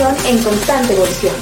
información en constante evolución.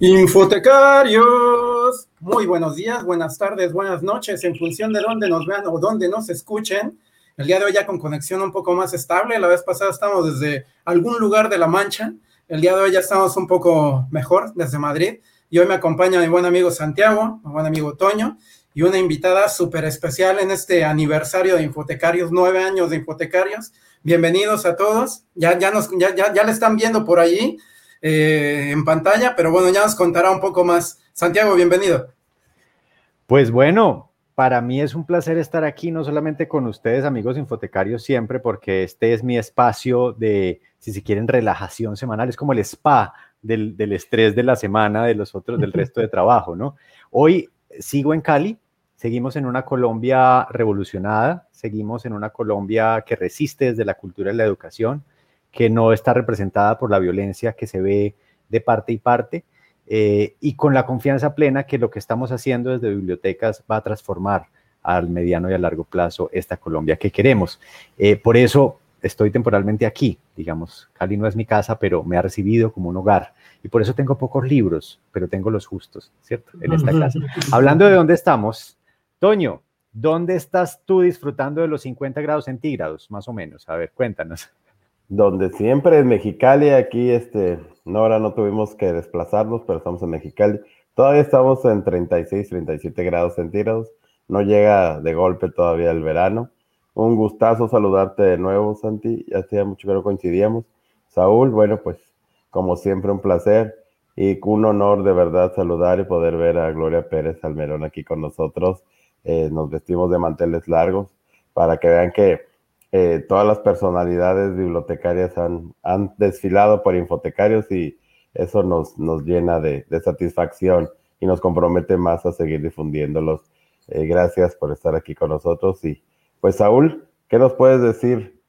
Infotecarios, muy buenos días, buenas tardes, buenas noches, en función de dónde nos vean o dónde nos escuchen. El día de hoy ya con conexión un poco más estable, la vez pasada estamos desde algún lugar de La Mancha, el día de hoy ya estamos un poco mejor desde Madrid y hoy me acompaña mi buen amigo Santiago, mi buen amigo Toño y una invitada súper especial en este aniversario de Infotecarios, nueve años de Infotecarios. Bienvenidos a todos, ya, ya, nos, ya, ya, ya le están viendo por allí eh, en pantalla, pero bueno, ya nos contará un poco más. Santiago, bienvenido. Pues bueno, para mí es un placer estar aquí, no solamente con ustedes, amigos infotecarios, siempre, porque este es mi espacio de, si se quieren, relajación semanal, es como el spa del, del estrés de la semana, de los otros, del resto de trabajo, ¿no? Hoy sigo en Cali, seguimos en una Colombia revolucionada, seguimos en una Colombia que resiste desde la cultura y la educación, que no está representada por la violencia que se ve de parte y parte, eh, y con la confianza plena que lo que estamos haciendo desde bibliotecas va a transformar al mediano y a largo plazo esta Colombia que queremos. Eh, por eso estoy temporalmente aquí, digamos, Cali no es mi casa, pero me ha recibido como un hogar. Y por eso tengo pocos libros, pero tengo los justos, ¿cierto? En esta casa. Hablando de dónde estamos, Toño, ¿dónde estás tú disfrutando de los 50 grados centígrados, más o menos? A ver, cuéntanos donde siempre en Mexicali, aquí, este, no, ahora no tuvimos que desplazarnos, pero estamos en Mexicali. Todavía estamos en 36, 37 grados centígrados. No llega de golpe todavía el verano. Un gustazo saludarte de nuevo, Santi. Ya hacía mucho que no coincidíamos. Saúl, bueno, pues como siempre un placer y un honor de verdad saludar y poder ver a Gloria Pérez Almerón aquí con nosotros. Eh, nos vestimos de manteles largos para que vean que eh, todas las personalidades bibliotecarias han, han, desfilado por infotecarios y eso nos, nos llena de, de, satisfacción y nos compromete más a seguir difundiéndolos. Eh, gracias por estar aquí con nosotros. Y pues Saúl, ¿qué nos puedes decir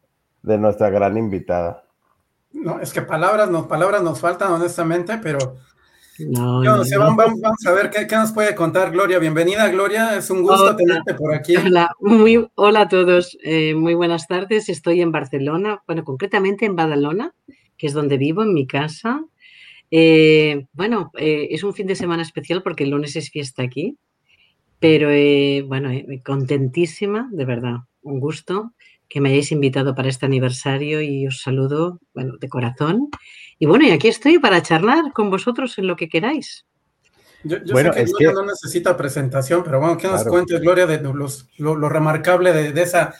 de nuestra gran invitada? No, es que palabras, no, palabras nos faltan honestamente, pero no, Vamos, vamos, a ver ¿qué, qué, nos puede contar Gloria. Bienvenida, Gloria. Es un gusto hola. tenerte por aquí. Hola, muy, hola a todos. Eh, muy buenas tardes. Estoy en Barcelona, bueno, concretamente en Badalona, que es donde vivo, en mi casa. Eh, bueno, eh, es un fin de semana especial porque el lunes es fiesta aquí, pero eh, bueno, contentísima, de verdad. Un gusto que me hayáis invitado para este aniversario y os saludo, bueno, de corazón. Y bueno, y aquí estoy para charlar con vosotros en lo que queráis. Yo, yo bueno, sé que Gloria que... no necesita presentación, pero bueno, ¿qué nos claro. cuentes, Gloria, de los, lo, lo remarcable de, de esa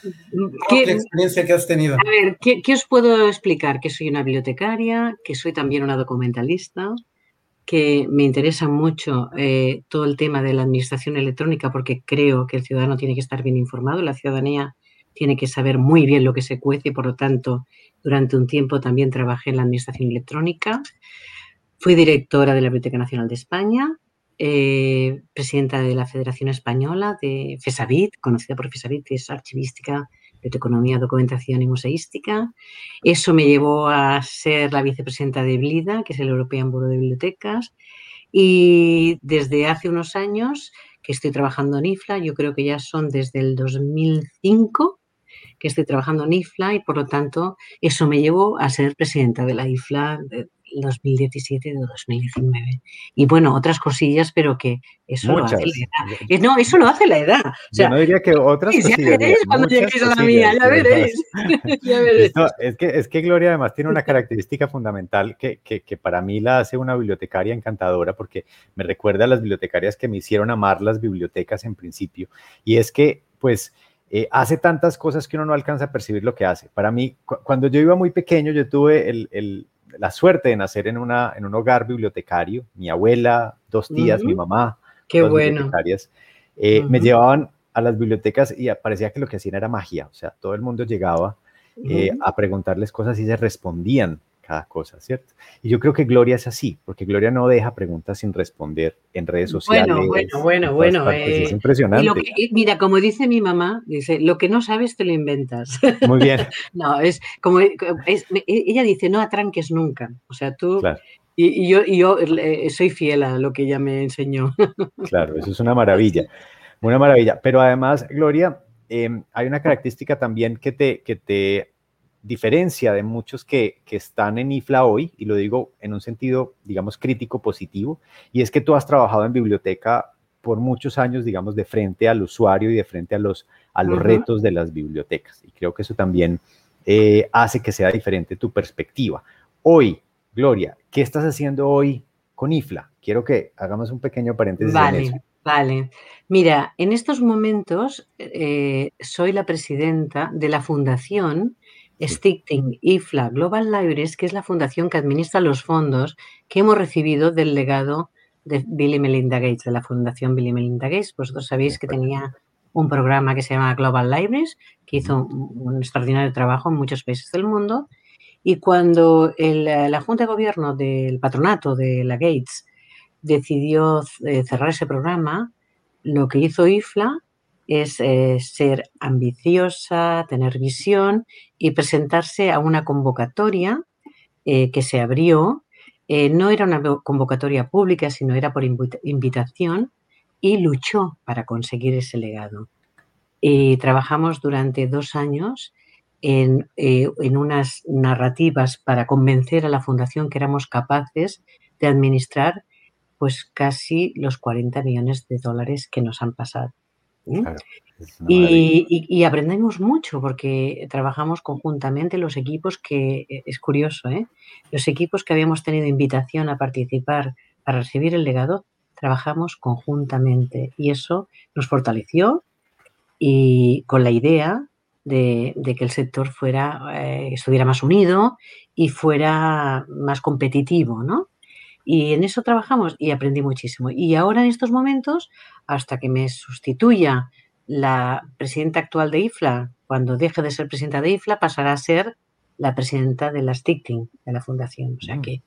experiencia que has tenido? A ver, ¿qué, ¿qué, os puedo explicar? Que soy una bibliotecaria, que soy también una documentalista, que me interesa mucho eh, todo el tema de la administración electrónica porque creo que el ciudadano tiene que estar bien informado, la ciudadanía tiene que saber muy bien lo que se cuece y por lo tanto durante un tiempo también trabajé en la administración electrónica. Fui directora de la Biblioteca Nacional de España, eh, presidenta de la Federación Española de FESAVID, conocida por FESAVID, que es archivística, biblioteconomía, documentación y museística. Eso me llevó a ser la vicepresidenta de BLIDA, que es el European Bureau de Bibliotecas. Y desde hace unos años que estoy trabajando en IFLA, yo creo que ya son desde el 2005, que estoy trabajando en IFLA y por lo tanto eso me llevó a ser presidenta de la IFLA 2017 y de 2019. Y bueno, otras cosillas, pero que eso muchas. lo hace la edad. No, eso lo hace la edad. O sea, Yo no diría que otras ya cosillas. veréis cuando lleguéis a la mía, ya veréis. ya veréis. Esto, es, que, es que Gloria además tiene una característica fundamental que, que, que para mí la hace una bibliotecaria encantadora porque me recuerda a las bibliotecarias que me hicieron amar las bibliotecas en principio. Y es que, pues, eh, hace tantas cosas que uno no alcanza a percibir lo que hace. Para mí, cu cuando yo iba muy pequeño, yo tuve el, el, la suerte de nacer en, una, en un hogar bibliotecario. Mi abuela, dos tías, uh -huh. mi mamá, Qué bueno. bibliotecarias, eh, uh -huh. me llevaban a las bibliotecas y parecía que lo que hacían era magia. O sea, todo el mundo llegaba eh, uh -huh. a preguntarles cosas y se respondían cada cosa, ¿cierto? Y yo creo que Gloria es así, porque Gloria no deja preguntas sin responder en redes sociales. Bueno, bueno, bueno, bueno. Eh, es impresionante. Lo que, mira, como dice mi mamá, dice, lo que no sabes te lo inventas. Muy bien. no, es como, es, ella dice, no atranques nunca. O sea, tú... Claro. Y, yo, yo soy fiel a lo que ella me enseñó. Claro, eso es una maravilla. Una maravilla. Pero además, Gloria, em, hay una característica también que te, que te diferencia de muchos que, que, están en IFLA hoy, y lo digo en un sentido, digamos, crítico positivo, y es que tú has trabajado en biblioteca por muchos años, digamos, de frente al usuario y de frente a los, a los retos de las bibliotecas. Y creo que eso también eh, hace que sea diferente tu perspectiva. Hoy, Gloria, ¿qué estás haciendo hoy con IFLA? Quiero que hagamos un pequeño paréntesis vale, en eso. Vale, mira, en estos momentos eh, soy la presidenta de la fundación Stichting IFLA Global Libraries, que es la fundación que administra los fondos que hemos recibido del legado de Bill y Melinda Gates, de la Fundación Bill y Melinda Gates. Vosotros sabéis que tenía un programa que se llama Global Libraries, que hizo un, extraordinario trabajo en muchos países del mundo. Y cuando la Junta de Gobierno del patronato de la Gates decidió eh, cerrar ese programa, lo que hizo IFLA es eh, ser ambiciosa, tener visión y presentarse a una convocatoria eh, que se abrió. Eh, no era una convocatoria pública, sino era por invitación y luchó para conseguir ese legado. Y trabajamos durante dos años en, en unas narrativas para convencer a la fundación que éramos capaces de administrar pues casi los 40 millones de dólares que nos han pasado y, aprendemos mucho porque trabajamos conjuntamente los equipos que, eh, es curioso, ¿eh? los equipos que habíamos tenido invitación a participar para recibir el legado, trabajamos conjuntamente y eso nos fortaleció y con la idea de, que el sector fuera, eh, estuviera más unido y fuera más competitivo, ¿no? Y en eso trabajamos y aprendí muchísimo. Y ahora en estos momentos, hasta que me sustituya la presidenta actual de IFLA, cuando deje de ser presidenta de IFLA, pasará a ser la presidenta de la Stichting, de la fundación. O sea mm. que,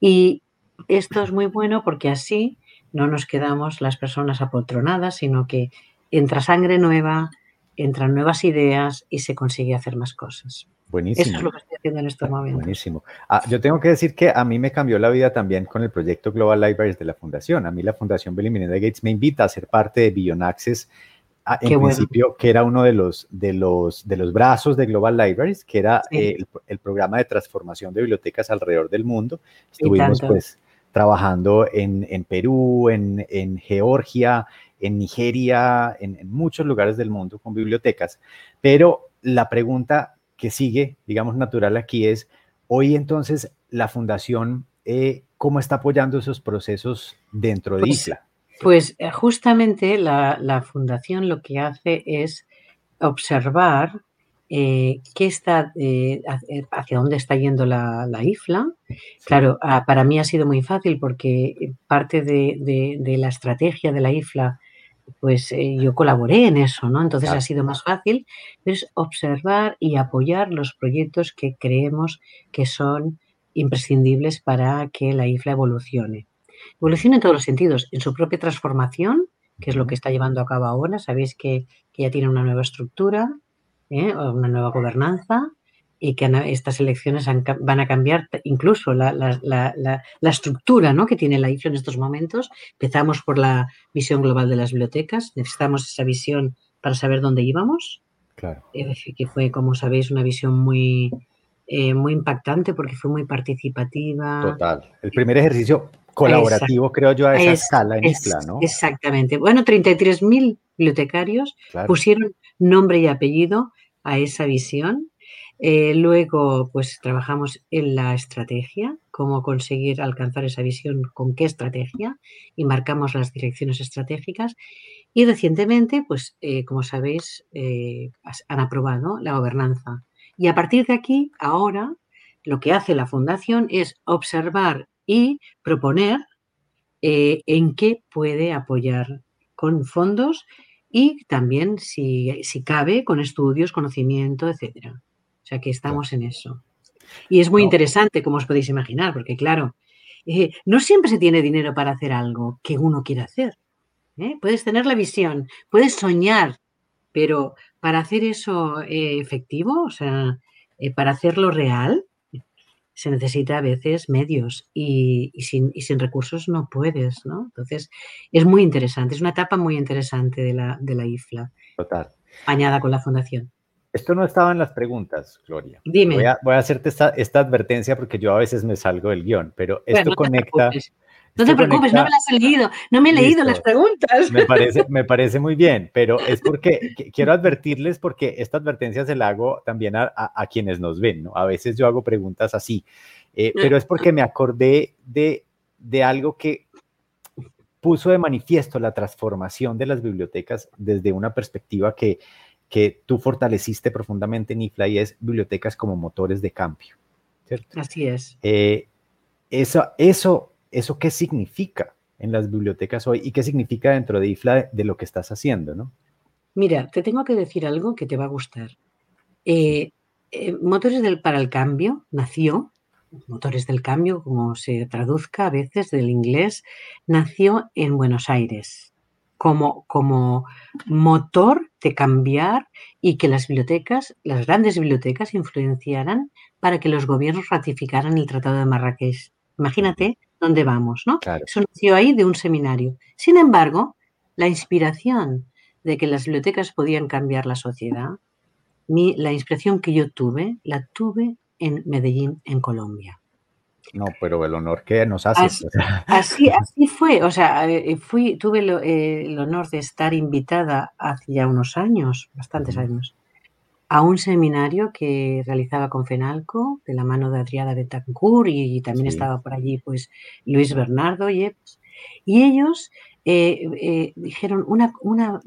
y esto es muy bueno porque así no nos quedamos las personas apoltronadas, sino que entra sangre nueva, entran nuevas ideas y se consigue hacer más cosas. Buenísimo. Eso es lo que estoy haciendo en este momento. Buenísimo. Ah, yo tengo que decir que a mí me cambió la vida también con el proyecto Global Libraries de la Fundación. A mí la Fundación Bill y Melinda Gates me invita a ser parte de Beyond Access, ah, en principio, que era uno de los, de, los, de los brazos de Global Libraries, que era el, programa de transformación de bibliotecas alrededor del mundo. Estuvimos pues trabajando en, en Perú, en, en, Georgia, en Nigeria, en, en muchos lugares del mundo con bibliotecas. Pero la pregunta que sigue, digamos, natural aquí es, hoy entonces la fundación, eh, ¿cómo está apoyando esos procesos dentro de pues, ISLA? Pues eh, justamente la, fundación lo que hace es observar eh, qué está, hacia dónde está yendo la, IFLA. Claro, ah, para mí ha sido muy fácil porque parte de, de la estrategia de la IFLA pues eh, yo colaboré en eso, ¿no? Entonces ha sido más fácil, es observar y apoyar los proyectos que creemos que son imprescindibles para que la IFLA evolucione. Evolucione en todos los sentidos, en su propia transformación, que es lo que está llevando a cabo ahora. Sabéis que, ya tiene una nueva estructura, ¿eh? una nueva gobernanza, y que estas elecciones van a cambiar incluso la, estructura ¿no? que tiene la IFLA en estos momentos. Empezamos por la visión global de las bibliotecas, necesitamos esa visión para saber dónde íbamos. Claro. que fue, como sabéis, una visión muy, eh, muy impactante porque fue muy participativa. Total. El primer ejercicio colaborativo, creo yo, a esa escala en IFLA, ¿no? Exactamente. Bueno, 33.000 bibliotecarios pusieron nombre y apellido a esa visión eh, luego, pues trabajamos en la estrategia, cómo conseguir alcanzar esa visión, con qué estrategia, y marcamos las direcciones estratégicas. Y recientemente, pues eh, como sabéis, eh, han aprobado la gobernanza. Y a partir de aquí, ahora, lo que hace la Fundación es observar y proponer en qué puede apoyar con fondos y también, si, si cabe, con estudios, conocimiento, etcétera. O sea que estamos en eso. Y es muy interesante, como os podéis imaginar, porque claro, eh, no siempre se tiene dinero para hacer algo que uno quiere hacer. ¿eh? Puedes tener la visión, puedes soñar, pero para hacer eso eh, efectivo, o sea, para hacerlo real, se necesita a veces medios y, sin, recursos no puedes, ¿no? Entonces, es muy interesante, es una etapa muy interesante de la, de la IFLA. Total. Añada con la fundación. Esto no estaba en las preguntas, Gloria. Dime. Voy a, hacerte esta, advertencia porque yo a veces me salgo del guion, pero esto conecta... No te preocupes, no me las he leído, no me he leído las preguntas. Me parece, me parece muy bien, pero es porque quiero advertirles porque esta advertencia se la hago también a, quienes nos ven, ¿no? A veces yo hago preguntas así, eh, pero es porque me acordé de, de algo que puso de manifiesto la transformación de las bibliotecas desde una perspectiva que, que tú fortaleciste profundamente en IFLA y es bibliotecas como motores de cambio. ¿cierto? Así es. Eh, eso, eso ¿eso qué significa en las bibliotecas hoy y qué significa dentro de IFLA de lo que estás haciendo, ¿no? Mira, te tengo que decir algo que te va a gustar. Eh, eh, Motores del, para el Cambio nació, Motores del Cambio, como se traduzca a veces del inglés, nació en Buenos Aires como, como motor de cambiar y que las bibliotecas, las grandes bibliotecas, influenciaran para que los gobiernos ratificaran el Tratado de Marrakech. Imagínate dónde vamos, ¿no? Eso nació ahí de un seminario. Sin embargo, la inspiración de que las bibliotecas podían cambiar la sociedad, la inspiración que yo tuve, la tuve en Medellín, en Colombia. No, pero el honor que nos hace. Así, así, fue. O sea, eh, fui, tuve eh, el honor de estar invitada hace ya unos años, bastantes años, a un seminario que realizaba con FENALCO de la mano de Adriana Betancourt y, también estaba por allí pues Luis Bernardo y, y ellos eh, eh, dijeron una, una,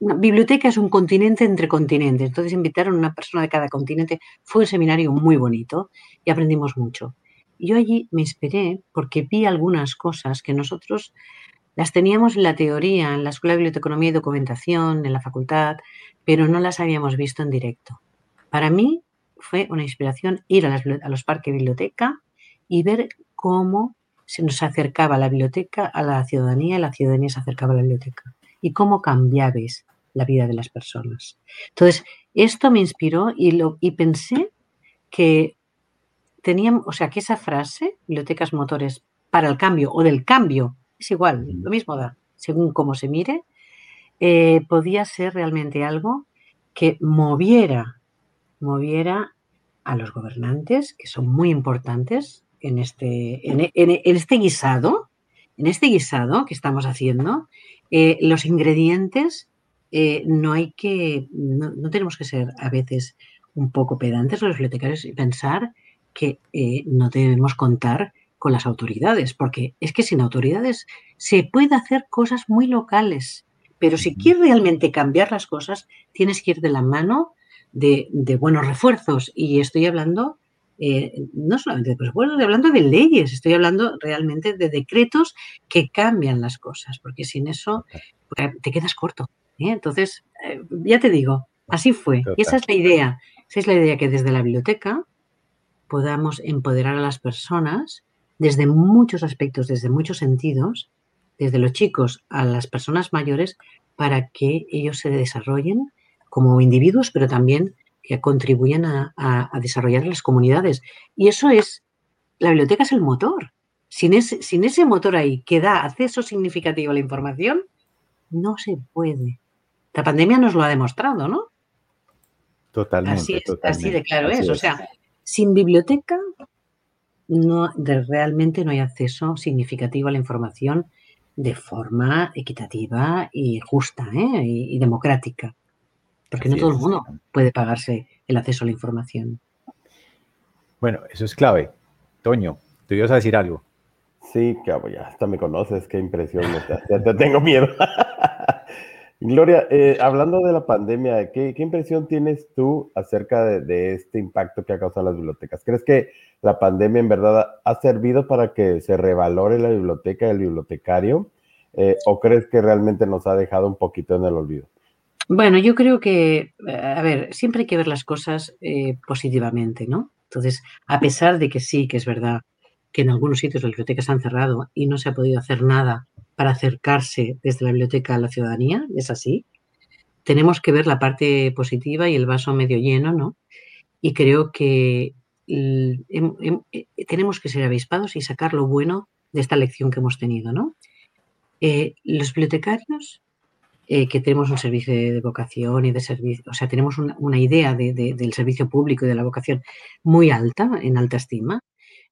biblioteca es un continente entre continentes. Entonces invitaron a una persona de cada continente. Fue un seminario muy bonito y aprendimos mucho. Yo allí me inspiré porque vi algunas cosas que nosotros las teníamos en la teoría, en la Escuela de Biblioteconomía y Documentación, en la facultad, pero no las habíamos visto en directo. Para mí fue una inspiración ir a, los parques biblioteca y ver cómo se nos acercaba la biblioteca a la ciudadanía y la ciudadanía se acercaba a la biblioteca y cómo cambiabais la vida de las personas. Entonces, esto me inspiró y, lo, y pensé que teníamos, o sea, que esa frase, bibliotecas motores para el cambio o del cambio, es igual, lo mismo da, según cómo se mire, eh, podía ser realmente algo que moviera, moviera a los gobernantes, que son muy importantes en este, en, este guisado, en este guisado que estamos haciendo, eh, los ingredientes eh, no hay que, no, tenemos que ser a veces un poco pedantes los bibliotecarios y pensar que no debemos contar con las autoridades, porque es que sin autoridades se puede hacer cosas muy locales, pero si quieres realmente cambiar las cosas, tienes que ir de la mano de, buenos refuerzos. Y estoy hablando eh, no solamente de presupuestos, estoy hablando de leyes, estoy hablando realmente de decretos que cambian las cosas, porque sin eso pues, te quedas corto. ¿eh? Entonces, eh, ya te digo, así fue. Y esa es la idea. Esa es la idea que desde la biblioteca podamos empoderar a las personas desde muchos aspectos, desde muchos sentidos, desde los chicos a las personas mayores, para que ellos se desarrollen como individuos, pero también que contribuyan a, desarrollar las comunidades. Y eso es, la biblioteca es el motor. Sin ese, sin ese motor ahí que da acceso significativo a la información, no se puede. La pandemia nos lo ha demostrado, ¿no? Totalmente. Así, así de claro es. O sea, sin biblioteca no, realmente no hay acceso significativo a la información de forma equitativa y justa ¿eh? y, democrática. Porque no todo el mundo puede pagarse el acceso a la información. Bueno, eso es clave. Toño, tú ibas a decir algo. Sí, cabo, ya hasta me conoces, qué impresión, ya te tengo miedo. Gloria, eh, hablando de la pandemia, ¿qué, impresión tienes tú acerca de, este impacto que ha causado las bibliotecas? ¿Crees que la pandemia en verdad ha servido para que se revalore la biblioteca y el bibliotecario? Eh, ¿O crees que realmente nos ha dejado un poquito en el olvido? Bueno, yo creo que, a ver, siempre hay que ver las cosas eh, positivamente, ¿no? Entonces, a pesar de que sí, que es verdad que en algunos sitios las bibliotecas han cerrado y no se ha podido hacer nada para acercarse desde la biblioteca a la ciudadanía, es así. Tenemos que ver la parte positiva y el vaso medio lleno, ¿no? Y creo que tenemos que ser avispados y sacar lo bueno de esta lección que hemos tenido, ¿no? los bibliotecarios eh, que tenemos un servicio de vocación y de servicio, o sea, tenemos una, idea del servicio público y de la vocación muy alta, en alta estima.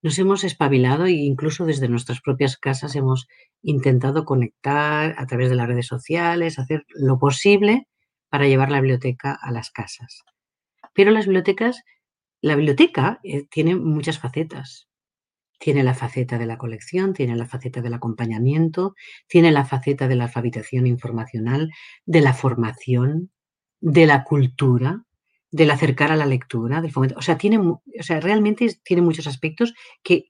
Nos hemos espabilado e incluso desde nuestras propias casas hemos intentado conectar a través de las redes sociales, hacer lo posible para llevar la biblioteca a las casas. Pero las bibliotecas, la biblioteca eh, tiene muchas facetas. Tiene la faceta de la colección, tiene la faceta del acompañamiento, tiene la faceta de la alfabetización informacional, de la formación, de la cultura, del acercar a la lectura, del fomento. O sea, tiene, o sea, realmente tiene muchos aspectos que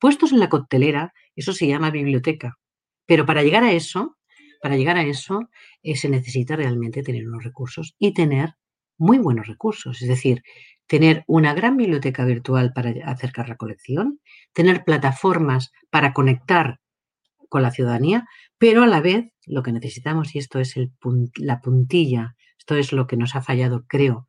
puestos en la coctelera, eso se llama biblioteca. Pero para llegar a eso, para llegar a eso, eh, se necesita realmente tener unos recursos y tener muy buenos recursos. Es decir, tener una gran biblioteca virtual para acercar la colección, tener plataformas para conectar con la ciudadanía, pero a la vez lo que necesitamos, y esto es el la puntilla, esto es lo que nos ha fallado, creo,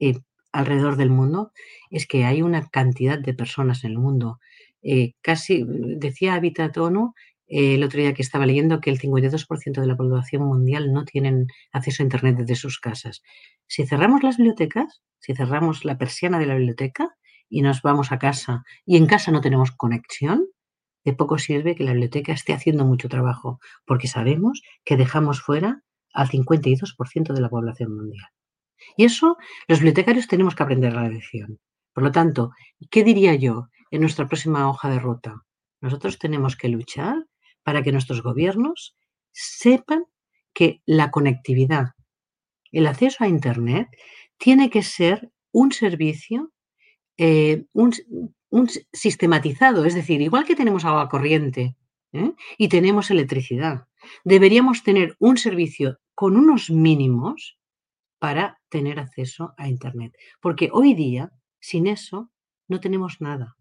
eh, alrededor del mundo, es que hay una cantidad de personas en el mundo, eh, casi, decía Habitat ONU eh, el otro día que estaba leyendo que el 52% de la población mundial no tienen acceso a Internet desde sus casas. Si cerramos las bibliotecas, si cerramos la persiana de la biblioteca y nos vamos a casa y en casa no tenemos conexión, de poco sirve que la biblioteca esté haciendo mucho trabajo, porque sabemos que dejamos fuera al 52% de la población mundial. Y eso los bibliotecarios tenemos que aprender la lección. Por lo tanto, ¿qué diría yo en nuestra próxima hoja de ruta? Nosotros tenemos que luchar para que nuestros gobiernos sepan que la conectividad, el acceso a Internet, tiene que ser un servicio eh, un, sistematizado, es decir, igual que tenemos agua corriente ¿eh? y tenemos electricidad, deberíamos tener un servicio con unos mínimos para tener acceso a Internet. Porque hoy día, sin eso, no tenemos nada.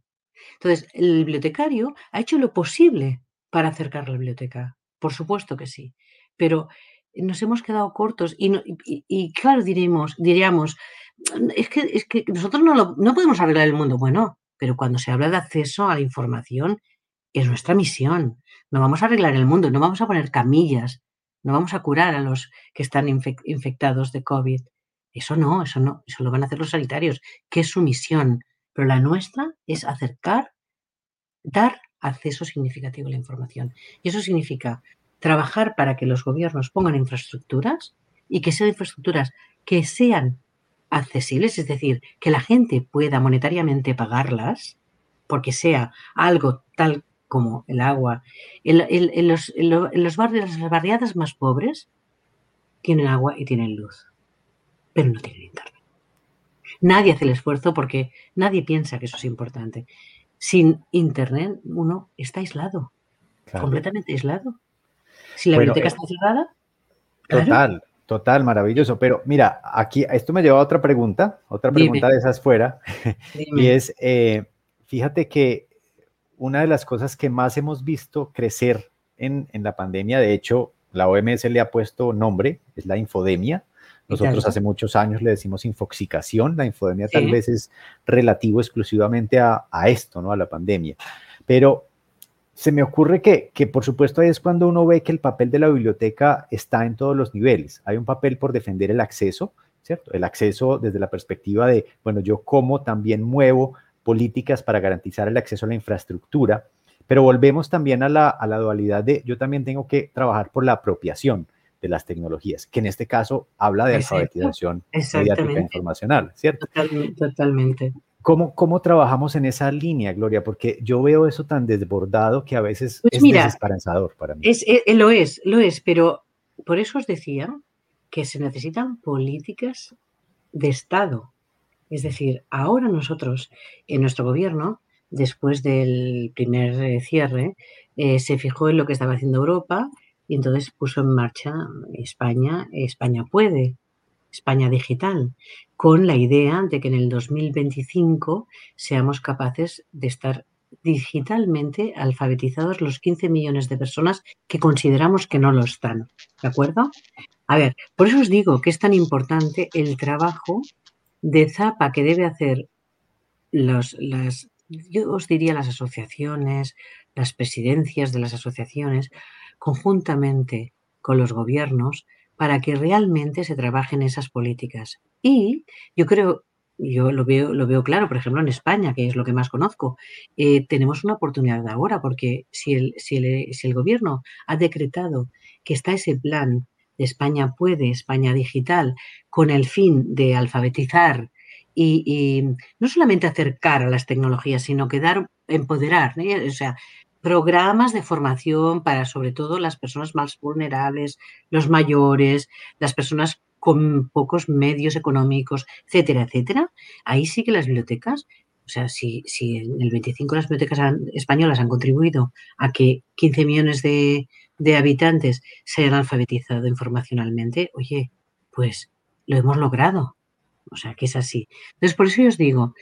Entonces, el bibliotecario ha hecho lo posible para acercar la biblioteca. Por supuesto que sí. Pero nos hemos quedado cortos y, claro, diremos, diríamos, es que, es que nosotros no, no podemos arreglar el mundo. Bueno, pero cuando se habla de acceso a la información, es nuestra misión. No vamos a arreglar el mundo, no vamos a poner camillas, no vamos a curar a los que están infectados de COVID. Eso no, eso no, eso lo van a hacer los sanitarios, que es su misión. Pero la nuestra es acercar, dar acceso significativo a la información. Y eso significa trabajar para que los gobiernos pongan infraestructuras y que sean infraestructuras que sean accesibles, es decir, que la gente pueda monetariamente pagarlas, porque sea algo tal como el agua. En, los, barrios, las barriadas más pobres tienen agua y tienen luz, pero no tienen internet. Nadie hace el esfuerzo porque nadie piensa que eso es importante. Sin Internet uno está aislado, completamente aislado. Si la biblioteca eh, está cerrada. Total, total, maravilloso. Pero mira, aquí esto me lleva a otra pregunta, otra pregunta de esas fuera, y es, eh, fíjate que una de las cosas que más hemos visto crecer en, en la pandemia, de hecho, la OMS le ha puesto nombre, es la infodemia. Nosotros hace muchos años le decimos infoxicación, la infodemia tal vez es relativo exclusivamente a, a, esto, ¿no? A la pandemia. Pero se me ocurre que, que, por supuesto, ahí es cuando uno ve que el papel de la biblioteca está en todos los niveles. Hay un papel por defender el acceso, ¿cierto? El acceso desde la perspectiva de, bueno, yo cómo también muevo políticas para garantizar el acceso a la infraestructura, pero volvemos también a la, a la dualidad de yo también tengo que trabajar por la apropiación de las tecnologías, que en este caso habla de alfabetización mediática informacional, ¿cierto? Totalmente. ¿Cómo, ¿Cómo trabajamos en esa línea, Gloria? Porque yo veo eso tan desbordado que a veces pues es desesperanzador para mí. Es, eh, lo es, lo es, pero por eso os decía que se necesitan políticas de Estado. Es decir, ahora nosotros, en nuestro gobierno, después del primer eh, cierre, eh, se fijó en lo que estaba haciendo Europa y entonces puso en marcha España, España puede, España digital, con la idea de que en el 2025 seamos capaces de estar digitalmente alfabetizados los 15 millones de personas que consideramos que no lo están. ¿De acuerdo? A ver, por eso os digo que es tan importante el trabajo de zapa que debe hacer los, las, yo os diría las asociaciones, las presidencias de las asociaciones, conjuntamente con los gobiernos, para que realmente se trabajen esas políticas. Y yo creo, yo lo veo, lo veo claro, por ejemplo, en España, que es lo que más conozco, eh, tenemos una oportunidad ahora, porque si el, si, el, si el gobierno ha decretado que está ese plan de España puede, España digital, con el fin de alfabetizar y, no solamente acercar a las tecnologías, sino que dar, empoderar, o sea, programas de formación para sobre todo las personas más vulnerables, los mayores, las personas con pocos medios económicos, etcétera, etcétera. Ahí sí que las bibliotecas, o sea, si, si en el 25 las bibliotecas españolas han contribuido a que 15 millones de, de habitantes se hayan alfabetizado informacionalmente, oye, pues lo hemos logrado. O sea, que es así. Entonces, por eso yo os digo,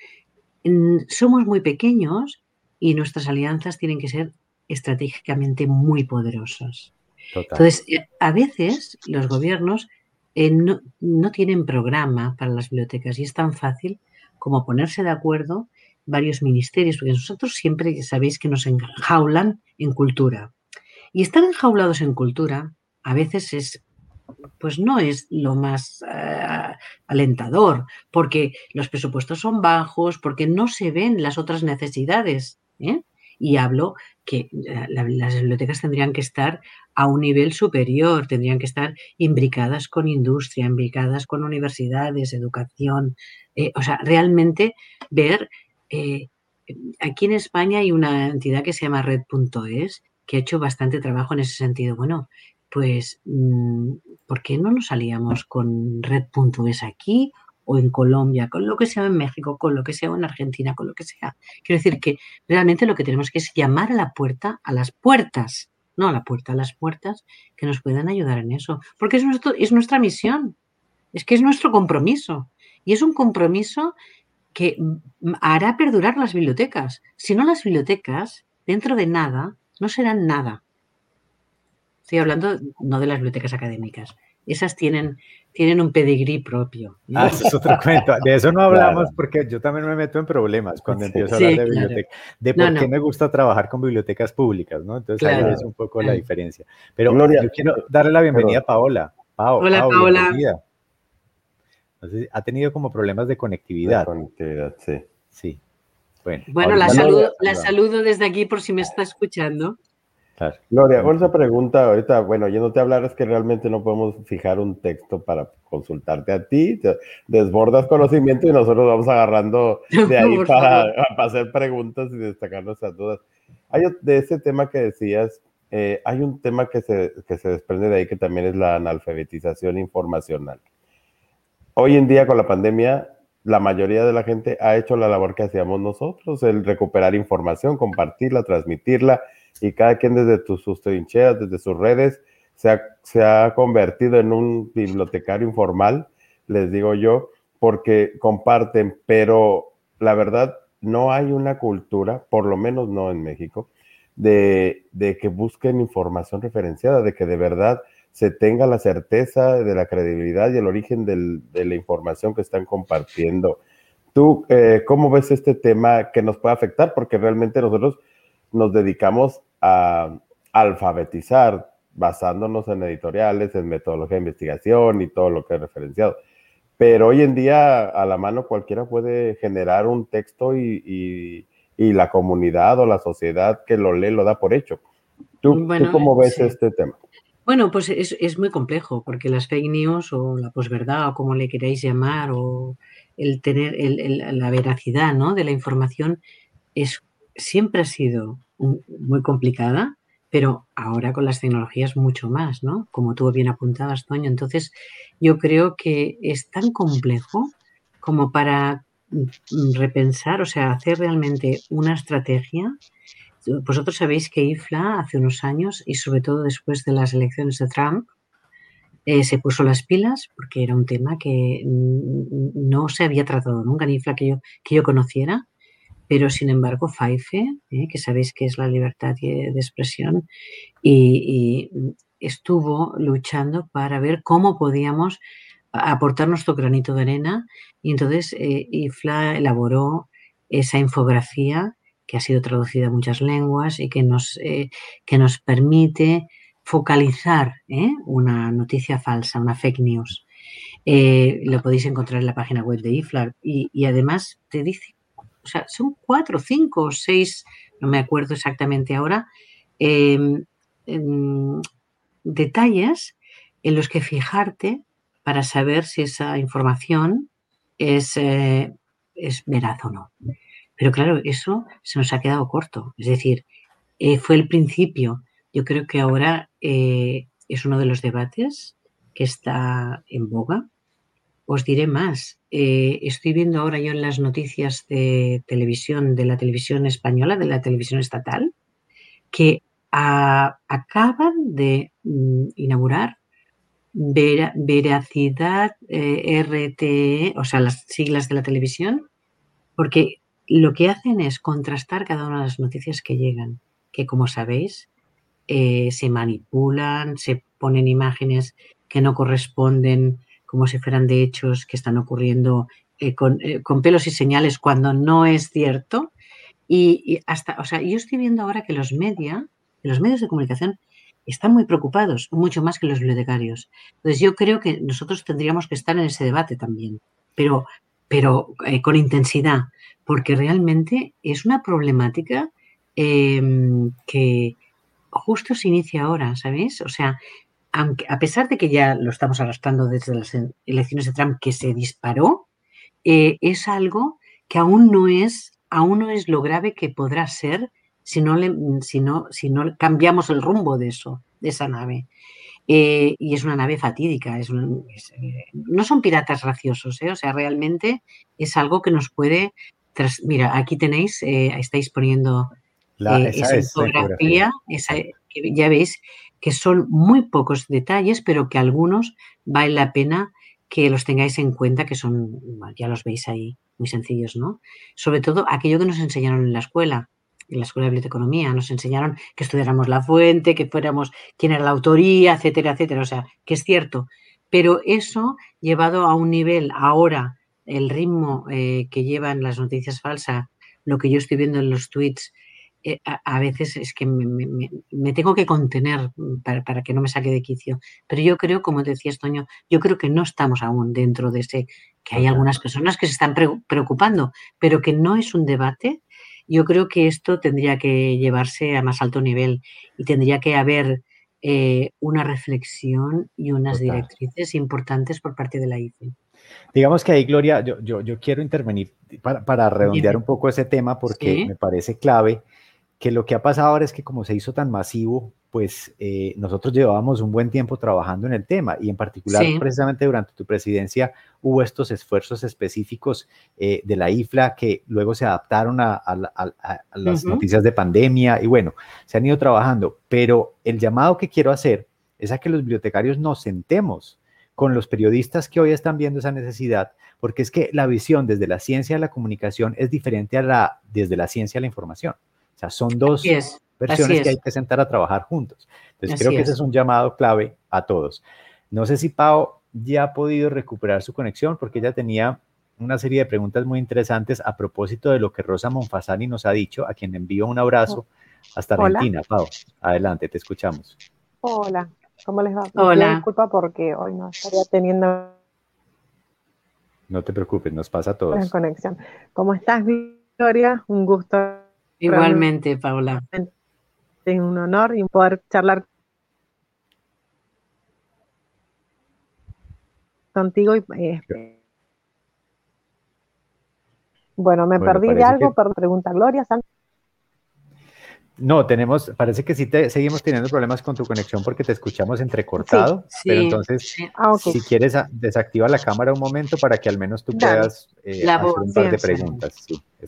somos muy pequeños y nuestras alianzas tienen que ser estratégicamente muy poderosas. Entonces, eh, a veces los gobiernos eh, no, no, tienen programa para las bibliotecas y es tan fácil como ponerse de acuerdo varios ministerios, porque nosotros siempre sabéis que nos enjaulan en cultura. Y estar enjaulados en cultura a veces es pues no es lo más eh, alentador, porque los presupuestos son bajos, porque no se ven las otras necesidades. ¿Eh? Y hablo que eh, las bibliotecas tendrían que estar a un nivel superior, tendrían que estar imbricadas con industria, imbricadas con universidades, educación. o sea, realmente ver, aquí en España hay una entidad que se llama Red.es que ha hecho bastante trabajo en ese sentido. Bueno, pues, mm, ¿por qué no nos salíamos con Red.es aquí o en Colombia, con lo que sea en México, con lo que sea en Argentina, con lo que sea? Quiero decir que realmente lo que tenemos que es llamar a la puerta, a las puertas, no a la puerta, a las puertas que nos puedan ayudar en eso, porque es, nuestro, es nuestra misión, es que es nuestro compromiso y es un compromiso que hará perdurar las bibliotecas. Si no, las bibliotecas, dentro de nada, no serán nada. Estoy hablando no de las bibliotecas académicas. Esas tienen, tienen un pedigrí propio. Ah, eso es otro cuento. De eso no hablamos porque yo también me meto en problemas cuando empiezo a hablar de biblioteca. De por qué me gusta trabajar con bibliotecas públicas, ¿no? Entonces ahí es un poco la diferencia. Pero yo quiero darle la bienvenida a Paola. Hola, Paola. ha tenido como problemas de conectividad. De conectividad, sí. Sí. Bueno, bueno la, saludo, la saludo desde aquí por si me está escuchando. Gloria, una pregunta ahorita, bueno, yéndote a hablar es que realmente no podemos fijar un texto para consultarte a ti, desbordas conocimiento y nosotros vamos agarrando de ahí para, hacer preguntas y destacar nuestras dudas. Hay de ese tema que decías, eh, hay un tema que se, que se desprende de ahí que también es la analfabetización informacional. Hoy en día con la pandemia, la mayoría de la gente ha hecho la labor que hacíamos nosotros, el recuperar información, compartirla, transmitirla y cada quien desde sus trincheras, desde sus redes, se ha, se ha convertido en un bibliotecario informal, les digo yo, porque comparten, pero la verdad no hay una cultura, por lo menos no en México, de, de, que busquen información referenciada, de que de verdad se tenga la certeza de la credibilidad y el origen del, de la información que están compartiendo. ¿Tú eh, cómo ves este tema que nos puede afectar? Porque realmente nosotros nos dedicamos a alfabetizar basándonos en editoriales, en metodología de investigación y todo lo que he referenciado. Pero hoy en día a la mano cualquiera puede generar un texto y, la comunidad o la sociedad que lo lee lo da por hecho. ¿Tú, cómo ves este tema? Bueno, pues es, muy complejo porque las fake news o la posverdad o como le queráis llamar o el tener la veracidad ¿no? de la información es, siempre ha sido muy complicada, pero ahora con las tecnologías mucho más, ¿no? Como tú bien apuntabas, Toño. Entonces, yo creo que es tan complejo como para mm, repensar, o sea, hacer realmente una estrategia. Vosotros sabéis que IFLA hace unos años y sobre todo después de las elecciones de Trump, eh, se puso las pilas porque era un tema que mm, no se había tratado nunca en IFLA que yo, que yo conociera pero sin embargo FAIFE, ¿eh? que sabéis que es la libertad de expresión, y, estuvo luchando para ver cómo podíamos aportar nuestro granito de arena y entonces eh, IFLA elaboró esa infografía que ha sido traducida a muchas lenguas y que nos, eh, que nos permite focalizar ¿eh? una noticia falsa, una fake news. Lo podéis encontrar en la página web de IFLAR y, además te dice, o sea, son cuatro, cinco o seis, no me acuerdo exactamente ahora, em, em, detalles en los que fijarte para saber si esa información es, es veraz o no. Pero claro, eso se nos ha quedado corto. Es decir, eh, fue el principio. Yo creo que ahora eh, es uno de los debates que está en boga. Os diré más. Eh, estoy viendo ahora yo en las noticias de televisión, de la televisión española, de la televisión estatal, que acaban de mm, inaugurar veracidad RTE, o sea, las siglas de la televisión, porque lo que hacen es contrastar cada una de las noticias que llegan, que como sabéis, eh, se manipulan, se ponen imágenes que no corresponden como si fueran de hechos que están ocurriendo eh, eh, con, pelos y señales cuando no es cierto. Y, hasta, o sea, yo estoy viendo ahora que los media, los medios de comunicación están muy preocupados, mucho más que los bibliotecarios. Entonces yo creo que nosotros tendríamos que estar en ese debate también, pero, pero con intensidad, porque realmente es una problemática em, que justo se inicia ahora, ¿sabéis? O sea, aunque, a pesar de que ya lo estamos arrastrando desde las elecciones de Trump que se disparó, eh, es algo que aún no es, aún no es lo grave que podrá ser si no, le, si no, si no cambiamos el rumbo de eso, de esa nave. Eh, y es una nave fatídica, es eh, no son piratas raciosos, o sea, realmente es algo que nos puede mira, aquí tenéis, eh, estáis poniendo eh, esa, fotografía, ya veis que son muy pocos detalles, pero que algunos vale la pena que los tengáis en cuenta, que son, ya los veis ahí, muy sencillos, ¿no? Sobre todo aquello que nos enseñaron en la escuela, en la escuela de biblioteconomía, nos enseñaron que estudiáramos la fuente, que fuéramos quién era la autoría, etcétera, etcétera. O sea, que es cierto. Pero eso llevado a un nivel ahora el ritmo eh, que llevan las noticias falsas, lo que yo estoy viendo en los tweets, eh, a, veces es que me, tengo que contener para, que no me saque de quicio. Pero yo creo, como decía Estoño, yo creo que no estamos aún dentro de ese, que hay algunas personas que se están preocupando, pero que no es un debate. Yo creo que esto tendría que llevarse a más alto nivel y tendría que haber eh, una reflexión y unas directrices importantes por parte de la IFE. Digamos que ahí, Gloria, yo, yo, yo quiero intervenir para, redondear un poco ese tema porque me parece clave que lo que ha pasado ahora es que como se hizo tan masivo, pues eh, nosotros llevábamos un buen tiempo trabajando en el tema y en particular precisamente durante tu presidencia hubo estos esfuerzos específicos eh, de la IFLA que luego se adaptaron a, las noticias de pandemia y bueno, se han ido trabajando, pero el llamado que quiero hacer es a que los bibliotecarios nos sentemos con los periodistas que hoy están viendo esa necesidad, porque es que la visión desde la ciencia de la comunicación es diferente a la desde la ciencia de la información. O sea, son dos versiones que hay que sentar a trabajar juntos. Entonces, creo que ese es un llamado clave a todos. No sé si Pau ya ha podido recuperar su conexión, porque ella tenía una serie de preguntas muy interesantes a propósito de lo que Rosa Monfasani nos ha dicho, a quien envío un abrazo hasta Argentina. Pau, adelante, te escuchamos. Hola, ¿Cómo les va? Hola. Disculpa porque hoy no estaría teniendo. No te preocupes, nos pasa a todos. conexión. ¿Cómo estás, Gloria? Un gusto. Igualmente, Paula. Es un honor y poder charlar contigo. Y, eh, bueno, me perdí de algo, pero pregunta Gloria. No, tenemos, parece que sí te, seguimos teniendo problemas con tu conexión porque te escuchamos entrecortado, pero entonces ah, si quieres ah, desactiva la cámara un momento para que al menos tú puedas eh, hacer un par de preguntas.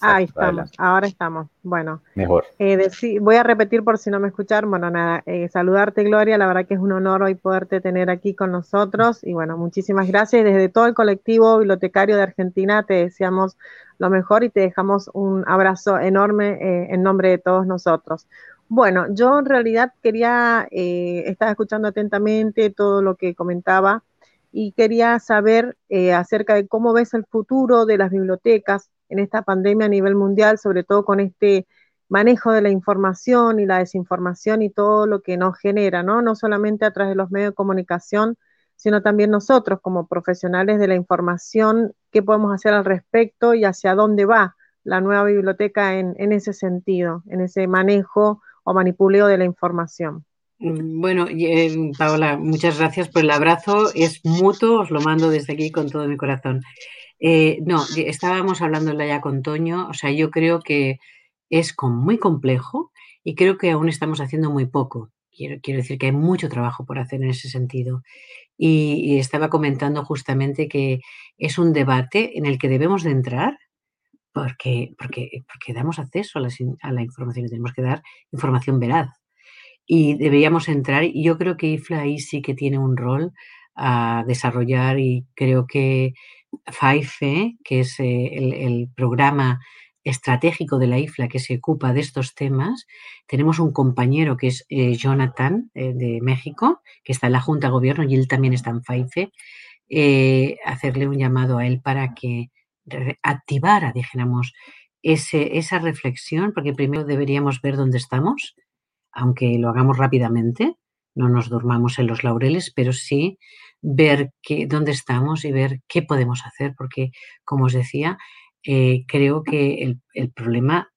Ahí estamos, ahora estamos. Bueno, mejor. Eh, voy a repetir por si no me escucharon. Bueno, nada, eh, saludarte Gloria, la verdad que es un honor hoy poderte tener aquí con nosotros y bueno, muchísimas gracias. Desde todo el colectivo bibliotecario de Argentina te deseamos lo mejor y te dejamos un abrazo enorme eh, en nombre de todos nosotros. Bueno, yo en realidad quería, eh, estaba escuchando atentamente todo lo que comentaba y quería saber eh, acerca de cómo ves el futuro de las bibliotecas, en esta pandemia a nivel mundial, sobre todo con este manejo de la información y la desinformación y todo lo que nos genera, ¿no? No solamente a través de los medios de comunicación, sino también nosotros como profesionales de la información, qué podemos hacer al respecto y hacia dónde va la nueva biblioteca en, ese sentido, en ese manejo o manipuleo de la información. Mm, bueno, eh, Paola, muchas gracias por el abrazo. Es mutuo, os lo mando desde aquí con todo mi corazón. Eh, no, estábamos hablando ya con Toño, o sea, yo creo que es muy complejo y creo que aún estamos haciendo muy poco. Quiero, decir que hay mucho trabajo por hacer en ese sentido. Y, estaba comentando justamente que es un debate en el que debemos de entrar porque, porque, porque damos acceso a la, información y tenemos que dar información veraz. Y deberíamos entrar, y yo creo que IFLA ahí sí que tiene un rol a desarrollar y creo que FAIFE, que es eh, el programa estratégico de la IFLA que se ocupa de estos temas. Tenemos un compañero que es eh, Jonathan eh, de México, que está en la Junta de Gobierno y él también está en FAIFE. Eh, hacerle un llamado a él para que activara, dijéramos, esa reflexión, porque primero deberíamos ver dónde estamos, aunque lo hagamos rápidamente, no nos durmamos en los laureles, pero sí ver dónde estamos y ver qué podemos hacer, porque, como os decía, eh, creo que el, problema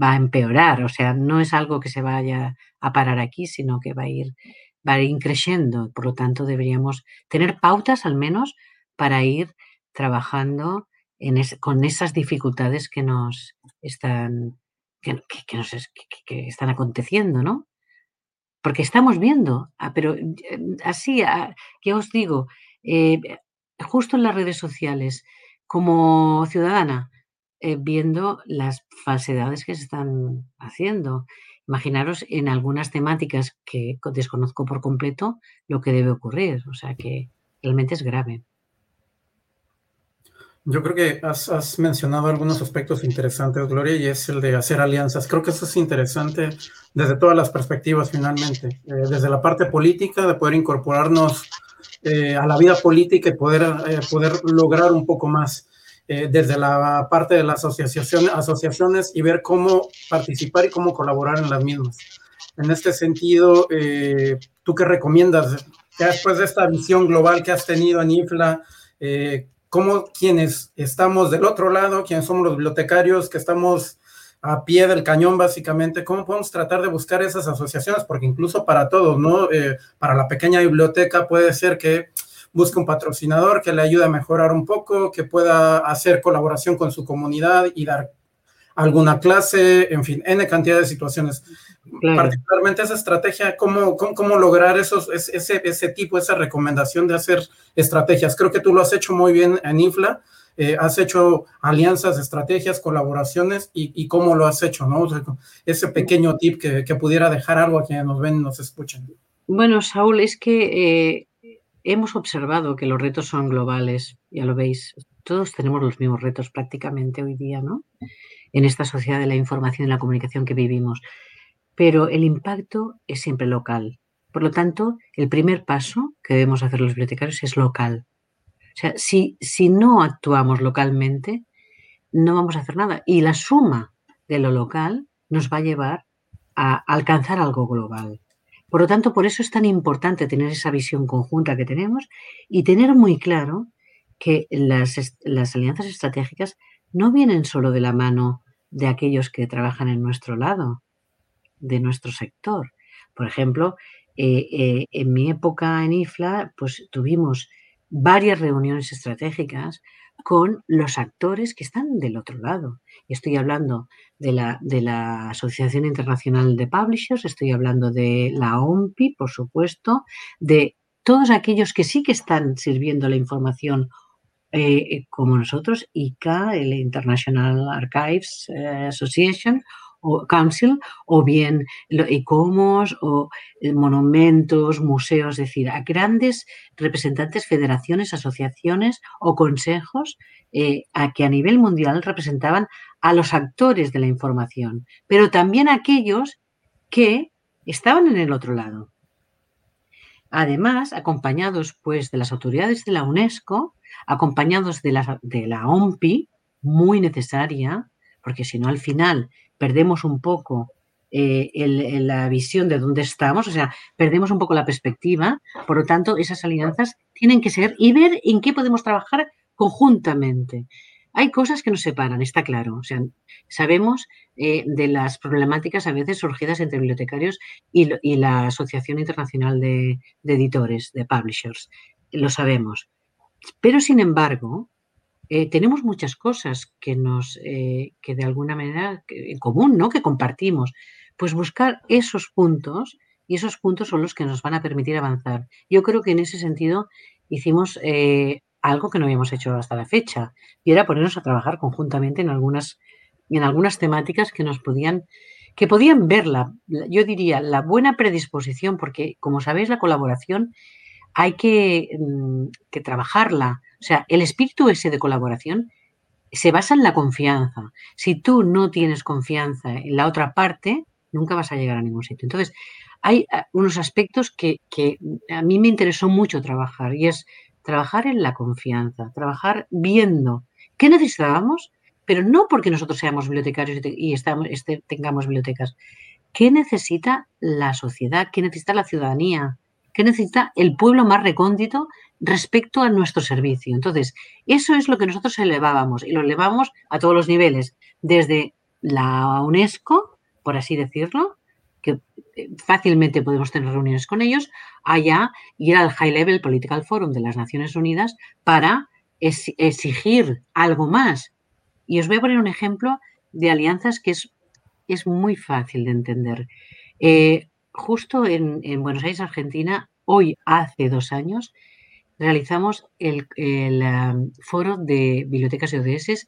va a empeorar. O sea, no es algo que se vaya a parar aquí, sino que va a ir, va a ir creciendo. Por lo tanto, deberíamos tener pautas al menos para ir trabajando en con esas dificultades que nos están, que, nos que, están aconteciendo, ¿no? Porque estamos viendo, ah, pero eh, así, ah, ya os digo, eh, justo en las redes sociales, como ciudadana, eh, viendo las falsedades que se están haciendo. Imaginaros en algunas temáticas que desconozco por completo lo que debe ocurrir. O sea que realmente es grave. Yo creo que has, mencionado algunos aspectos interesantes, Gloria, y es el de hacer alianzas. Creo que eso es interesante desde todas las perspectivas, finalmente. Eh, desde la parte política, de poder incorporarnos eh, a la vida política y poder, eh, poder lograr un poco más eh, desde la parte de las asociaciones, asociaciones y ver cómo participar y cómo colaborar en las mismas. En este sentido, ¿tú qué recomiendas? Ya después de esta visión global que has tenido en IFLA, ¿cómo quienes estamos del otro lado, quienes somos los bibliotecarios, que estamos a pie del cañón básicamente, ¿cómo podemos tratar de buscar esas asociaciones? Porque incluso para todos, ¿no? Eh, para la pequeña biblioteca puede ser que busque un patrocinador que le ayude a mejorar un poco, que pueda hacer colaboración con su comunidad y dar alguna clase, en fin, N cantidad de situaciones. Particularmente esa estrategia, ¿cómo, cómo, lograr esos, ese, ese tipo, esa recomendación de hacer estrategias? Creo que tú lo has hecho muy bien en INFLA eh, has hecho alianzas, estrategias, colaboraciones y, cómo lo has hecho, ¿no? ese pequeño tip que, pudiera dejar algo a quienes nos ven y nos escuchan. Bueno, Saúl, es que eh, hemos observado que los retos son globales, ya lo veis, todos tenemos los mismos retos prácticamente hoy día, ¿no? En esta sociedad de la información y la comunicación que vivimos. Pero el impacto es siempre local. Por lo tanto, el primer paso que debemos hacer los bibliotecarios es local. O sea, si, si no actuamos localmente, no vamos a hacer nada. Y la suma de lo local nos va a llevar a alcanzar algo global. Por lo tanto, por eso es tan importante tener esa visión conjunta que tenemos y tener muy claro que las, las alianzas estratégicas no vienen solo de la mano de aquellos que trabajan en nuestro lado, de nuestro sector. Por ejemplo, eh, eh, en mi época en IFLA, pues tuvimos varias reuniones estratégicas con los actores que están del otro lado. Estoy hablando de la, de la Asociación Internacional de Publishers, estoy hablando de la OMPI, por supuesto, de todos aquellos que sí que están sirviendo la información eh, como nosotros, ICA, el International Archives eh, Association, o Council, o bien ICOMOS, o eh, monumentos, museos, es decir, a grandes representantes, federaciones, asociaciones o consejos eh, a que a nivel mundial representaban a los actores de la información, pero también a aquellos que estaban en el otro lado. Además, acompañados pues de las autoridades de la UNESCO, acompañados de la, de la OMPI, muy necesaria, porque si no al final perdemos un poco eh, la visión de dónde estamos, o sea, perdemos un poco la perspectiva, por lo tanto, esas alianzas tienen que ser y ver en qué podemos trabajar conjuntamente. Hay cosas que nos separan, está claro. O sea, sabemos eh, de las problemáticas a veces surgidas entre bibliotecarios y, la Asociación Internacional de, Editores, de Publishers. Lo sabemos. Pero, sin embargo, eh, tenemos muchas cosas que nos, eh, que de alguna manera en común, ¿no? Que compartimos. Pues buscar esos puntos y esos puntos son los que nos van a permitir avanzar. Yo creo que en ese sentido hicimos algo que no habíamos hecho hasta la fecha, y era ponernos a trabajar conjuntamente en algunas, en algunas temáticas que nos podían, que podían verla, yo diría, la buena predisposición, porque como sabéis, la colaboración hay que, mm, que trabajarla. O sea, el espíritu ese de colaboración se basa en la confianza. Si tú no tienes confianza en la otra parte, nunca vas a llegar a ningún sitio. Entonces, hay ah, unos aspectos que, a mí me interesó mucho trabajar y es trabajar en la confianza, trabajar viendo qué necesitábamos, pero no porque nosotros seamos bibliotecarios y este, tengamos bibliotecas. ¿Qué necesita la sociedad? ¿Qué necesita la ciudadanía? ¿Qué necesita el pueblo más recóndito respecto a nuestro servicio? Entonces, eso es lo que nosotros elevábamos y lo elevamos a todos los niveles, desde la UNESCO, por así decirlo, fácilmente podemos tener reuniones con ellos, allá ir al High Level Political Forum de las Naciones Unidas para exigir algo más. Y os voy a poner un ejemplo de alianzas que es, es muy fácil de entender. Eh, justo en, Buenos Aires, Argentina, hoy hace dos años, realizamos el, um, foro de bibliotecas y ODS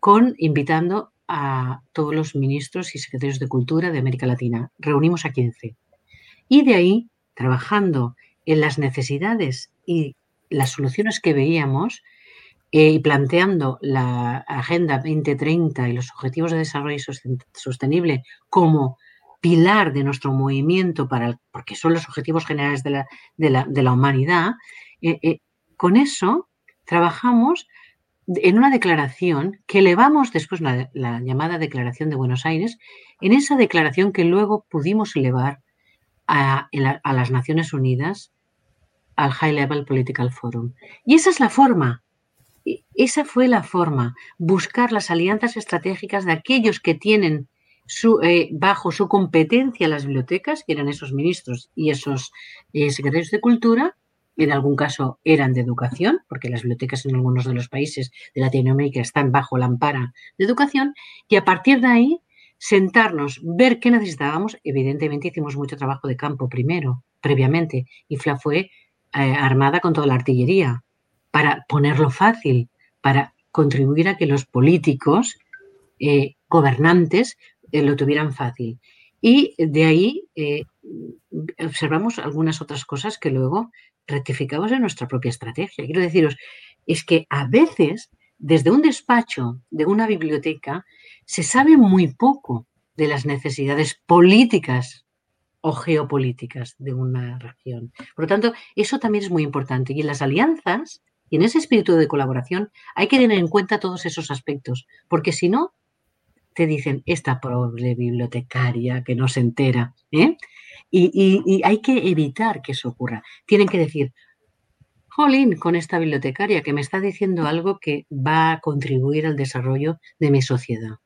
con invitando a todos los ministros y secretarios de Cultura de América Latina. Reunimos a 15. Y de ahí, trabajando en las necesidades y las soluciones que veíamos eh, y planteando la Agenda 2030 y los Objetivos de Desarrollo Sostenible como pilar de nuestro movimiento, para porque son los objetivos generales de la, de la, humanidad, eh, eh, con eso trabajamos en una declaración que elevamos después la, la, llamada Declaración de Buenos Aires, en esa declaración que luego pudimos elevar a, a, las Naciones Unidas, al High Level Political Forum. Y esa es la forma, esa fue la forma, buscar las alianzas estratégicas de aquellos que tienen su, eh, bajo su competencia las bibliotecas, que eran esos ministros y esos eh, secretarios de cultura, en algún caso eran de educación, porque las bibliotecas en algunos de los países de Latinoamérica están bajo la ampara de educación, y a partir de ahí sentarnos, ver qué necesitábamos. Evidentemente hicimos mucho trabajo de campo primero, previamente, y FLA fue eh, armada con toda la artillería para ponerlo fácil, para contribuir a que los políticos eh, gobernantes eh, lo tuvieran fácil. Y de ahí observamos algunas otras cosas que luego rectificamos en nuestra propia estrategia. Quiero deciros, es que a veces, desde un despacho de una biblioteca, se sabe muy poco de las necesidades políticas o geopolíticas de una región. Por lo tanto, eso también es muy importante. Y en las alianzas y en ese espíritu de colaboración hay que tener en cuenta todos esos aspectos, porque si no, te dicen, esta bibliotecaria que no se entera, ¿eh? Y, hay que evitar que eso ocurra. Tienen que decir, jolín, con esta bibliotecaria que me está diciendo algo que va a contribuir al desarrollo de mi sociedad.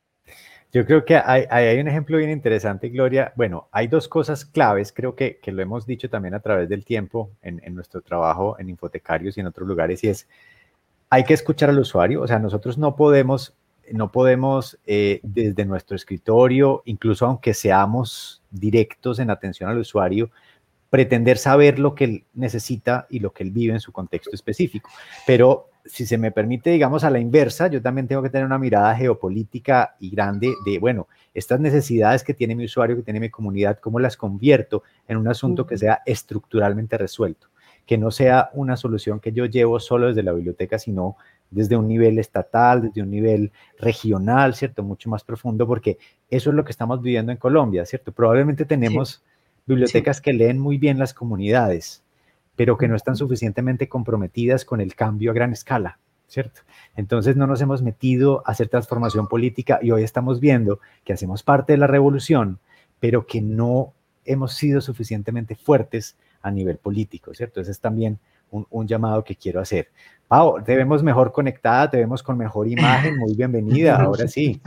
Yo creo que hay, un ejemplo bien interesante, Gloria. Bueno, hay dos cosas claves, creo que, que lo hemos dicho también a través del tiempo en, en, nuestro trabajo en infotecarios y en otros lugares, y es, hay que escuchar al usuario, o sea, nosotros no podemos no podemos eh, desde nuestro escritorio, incluso aunque seamos directos en atención al usuario, pretender saber lo que él necesita y lo que él vive en su contexto específico. Pero si se me permite, digamos, a la inversa, yo también tengo que tener una mirada geopolítica y grande de, bueno, estas necesidades que tiene mi usuario, que tiene mi comunidad, ¿cómo las convierto en un asunto que sea estructuralmente resuelto? Que no sea una solución que yo llevo solo desde la biblioteca, sino desde un nivel estatal, desde un nivel regional, ¿cierto? Mucho más profundo, porque eso es lo que estamos viviendo en Colombia, ¿cierto? Probablemente tenemos bibliotecas que leen muy bien las comunidades, pero que no están suficientemente comprometidas con el cambio a gran escala. ¿cierto? Entonces no nos hemos metido a hacer transformación política y hoy estamos viendo que hacemos parte de la revolución, pero que no hemos sido suficientemente fuertes a nivel político, ¿cierto? Ese es también un, llamado que quiero hacer. Pau, te vemos mejor conectada, te vemos con mejor imagen, muy bienvenida, ahora sí.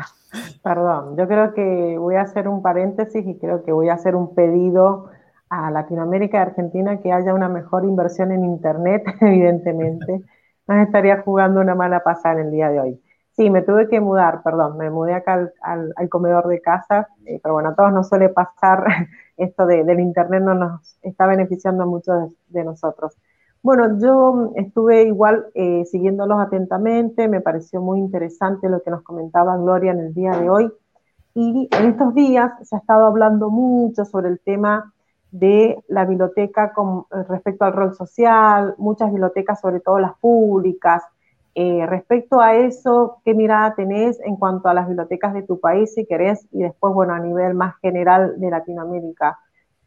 Perdón, yo creo que voy a hacer un paréntesis y creo que voy a hacer un pedido a Latinoamérica y Argentina que haya una mejor inversión en Internet, evidentemente. Nos estaría jugando una mala pasada en el día de hoy. Sí, me tuve que mudar, perdón, me mudé acá al, comedor de casa, eh, pero bueno, a todos nos suele pasar esto del Internet, no nos está beneficiando mucho de, de nosotros. Bueno, yo estuve igual eh, siguiéndolos atentamente, me pareció muy interesante lo que nos comentaba Gloria en el día de hoy. Y en estos días se ha estado hablando mucho sobre el tema de la biblioteca con respecto al rol social, muchas bibliotecas, sobre todo las públicas. Eh, respecto a eso, ¿qué mirada tenés en cuanto a las bibliotecas de tu país, si querés, y después, bueno, a nivel más general de Latinoamérica?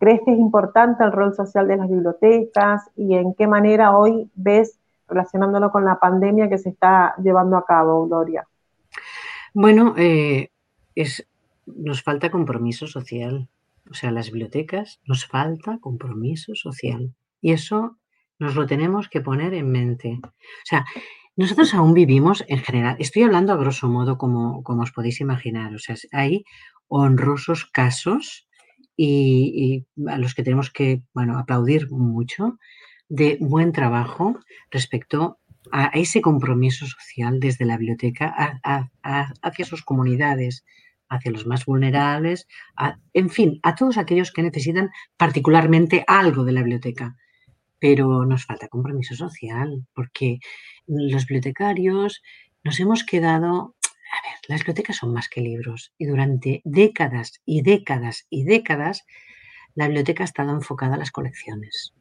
¿Crees que es importante el rol social de las bibliotecas y en qué manera hoy ves, relacionándolo con la pandemia que se está llevando a cabo, Gloria? Bueno, eh, es, nos falta compromiso social. O sea, las bibliotecas nos falta compromiso social. Y eso nos lo tenemos que poner en mente. O sea, nosotros aún vivimos en general, estoy hablando a grosso modo como, como os podéis imaginar, o sea, hay honrosos casos y, a los que tenemos que bueno, aplaudir mucho de buen trabajo respecto a ese compromiso social desde la biblioteca hacia sus comunidades, hacia los más vulnerables, en fin, a todos aquellos que necesitan particularmente algo de la biblioteca. Pero nos falta compromiso social, porque los bibliotecarios nos hemos quedado a ver, las bibliotecas son más que libros y durante décadas y décadas y décadas la biblioteca ha estado enfocada a las colecciones.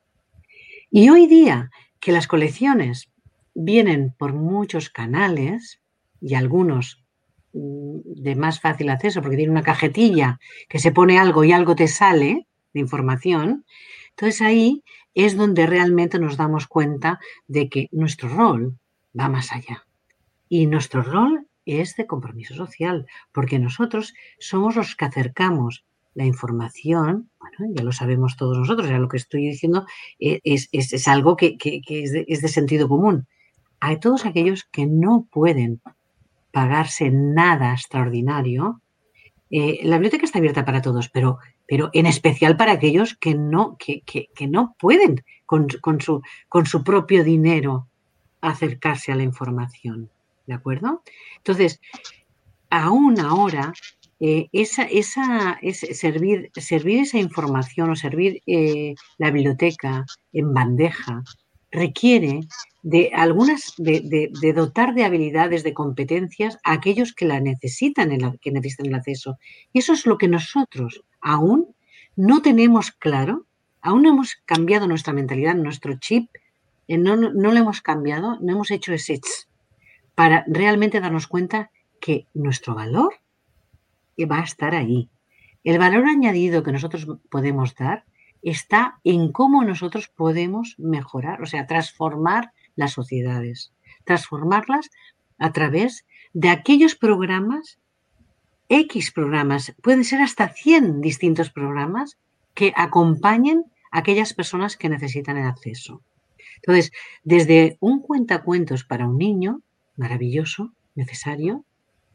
Y hoy día que las colecciones vienen por muchos canales y algunos mm, de más fácil acceso porque tiene una cajetilla que se pone algo y algo te sale de información, entonces ahí es donde realmente nos damos cuenta de que nuestro rol va más allá. Y nuestro rol es de compromiso social, porque nosotros somos los que acercamos la información, bueno, ya lo sabemos todos nosotros, ya lo que estoy diciendo eh, es, algo que, es, de, sentido común. Hay todos aquellos que no pueden pagarse nada extraordinario. Eh, la biblioteca está abierta para todos, pero, pero en especial para aquellos que no, que, no pueden con, su, con su propio dinero acercarse a la información. ¿De acuerdo? Entonces, aún ahora, eh, esa, esa, servir, servir esa información o servir eh, la biblioteca en bandeja requiere de algunas, de, dotar de habilidades, de competencias a aquellos que la necesitan, que necesitan el acceso. Y eso es lo que nosotros aún no tenemos claro, aún no hemos cambiado nuestra mentalidad, nuestro chip, eh, no lo hemos cambiado, no hemos hecho ese para realmente darnos cuenta que nuestro valor va a estar ahí. El valor añadido que nosotros podemos dar está en cómo nosotros podemos mejorar, o sea, transformar las sociedades, transformarlas a través de aquellos programas, X programas, pueden ser hasta 100 distintos programas que acompañen a aquellas personas que necesitan el acceso. Entonces, desde un cuentacuentos para un niño maravilloso, necesario,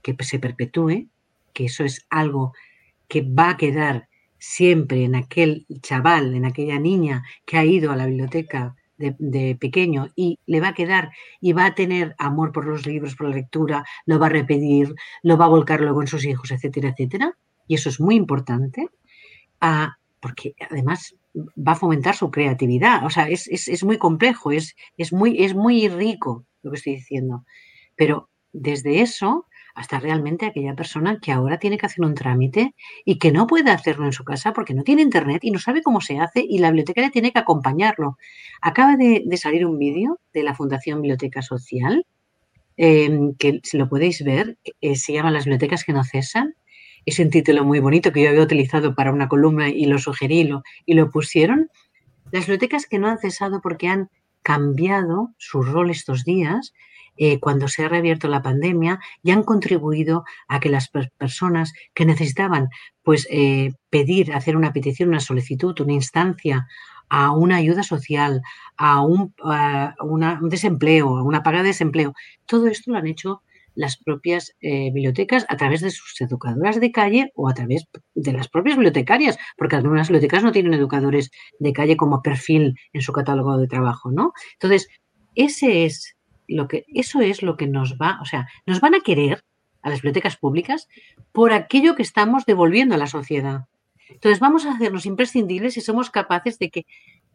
que se perpetúe, que eso es algo que va a quedar siempre en aquel chaval, en aquella niña que ha ido a la biblioteca de, pequeño y le va a quedar y va a tener amor por los libros, por la lectura, lo va a repetir, lo va a volcar luego en sus hijos, etcétera, etcétera. Y eso es muy importante, ah, porque además va a fomentar su creatividad. O sea, es, muy complejo, es, es, muy, es muy rico lo que estoy diciendo. Pero desde eso hasta realmente aquella persona que ahora tiene que hacer un trámite y que no puede hacerlo en su casa porque no tiene internet y no sabe cómo se hace y la bibliotecaria tiene que acompañarlo. Acaba de, salir un vídeo de la Fundación Biblioteca Social, em, que si lo podéis ver, eh, se llama Las bibliotecas que no cesan. Es un título muy bonito que yo había utilizado para una columna y lo sugerí y lo pusieron. Las bibliotecas que no han cesado porque han cambiado su rol estos días eh, cuando se ha reabierto la pandemia y han contribuido a que las personas que necesitaban pues, eh, pedir, hacer una petición, una solicitud, una instancia a una ayuda social, a un, un desempleo, a una paga de desempleo, todo esto lo han hecho las propias eh, bibliotecas a través de sus educadoras de calle o a través de las propias bibliotecarias, porque algunas bibliotecas no tienen educadores de calle como perfil en su catálogo de trabajo, ¿no? Entonces, ese es lo que, eso es lo que nos va, o sea, nos van a querer a las bibliotecas públicas por aquello que estamos devolviendo a la sociedad. Entonces, vamos a hacernos imprescindibles si somos capaces de que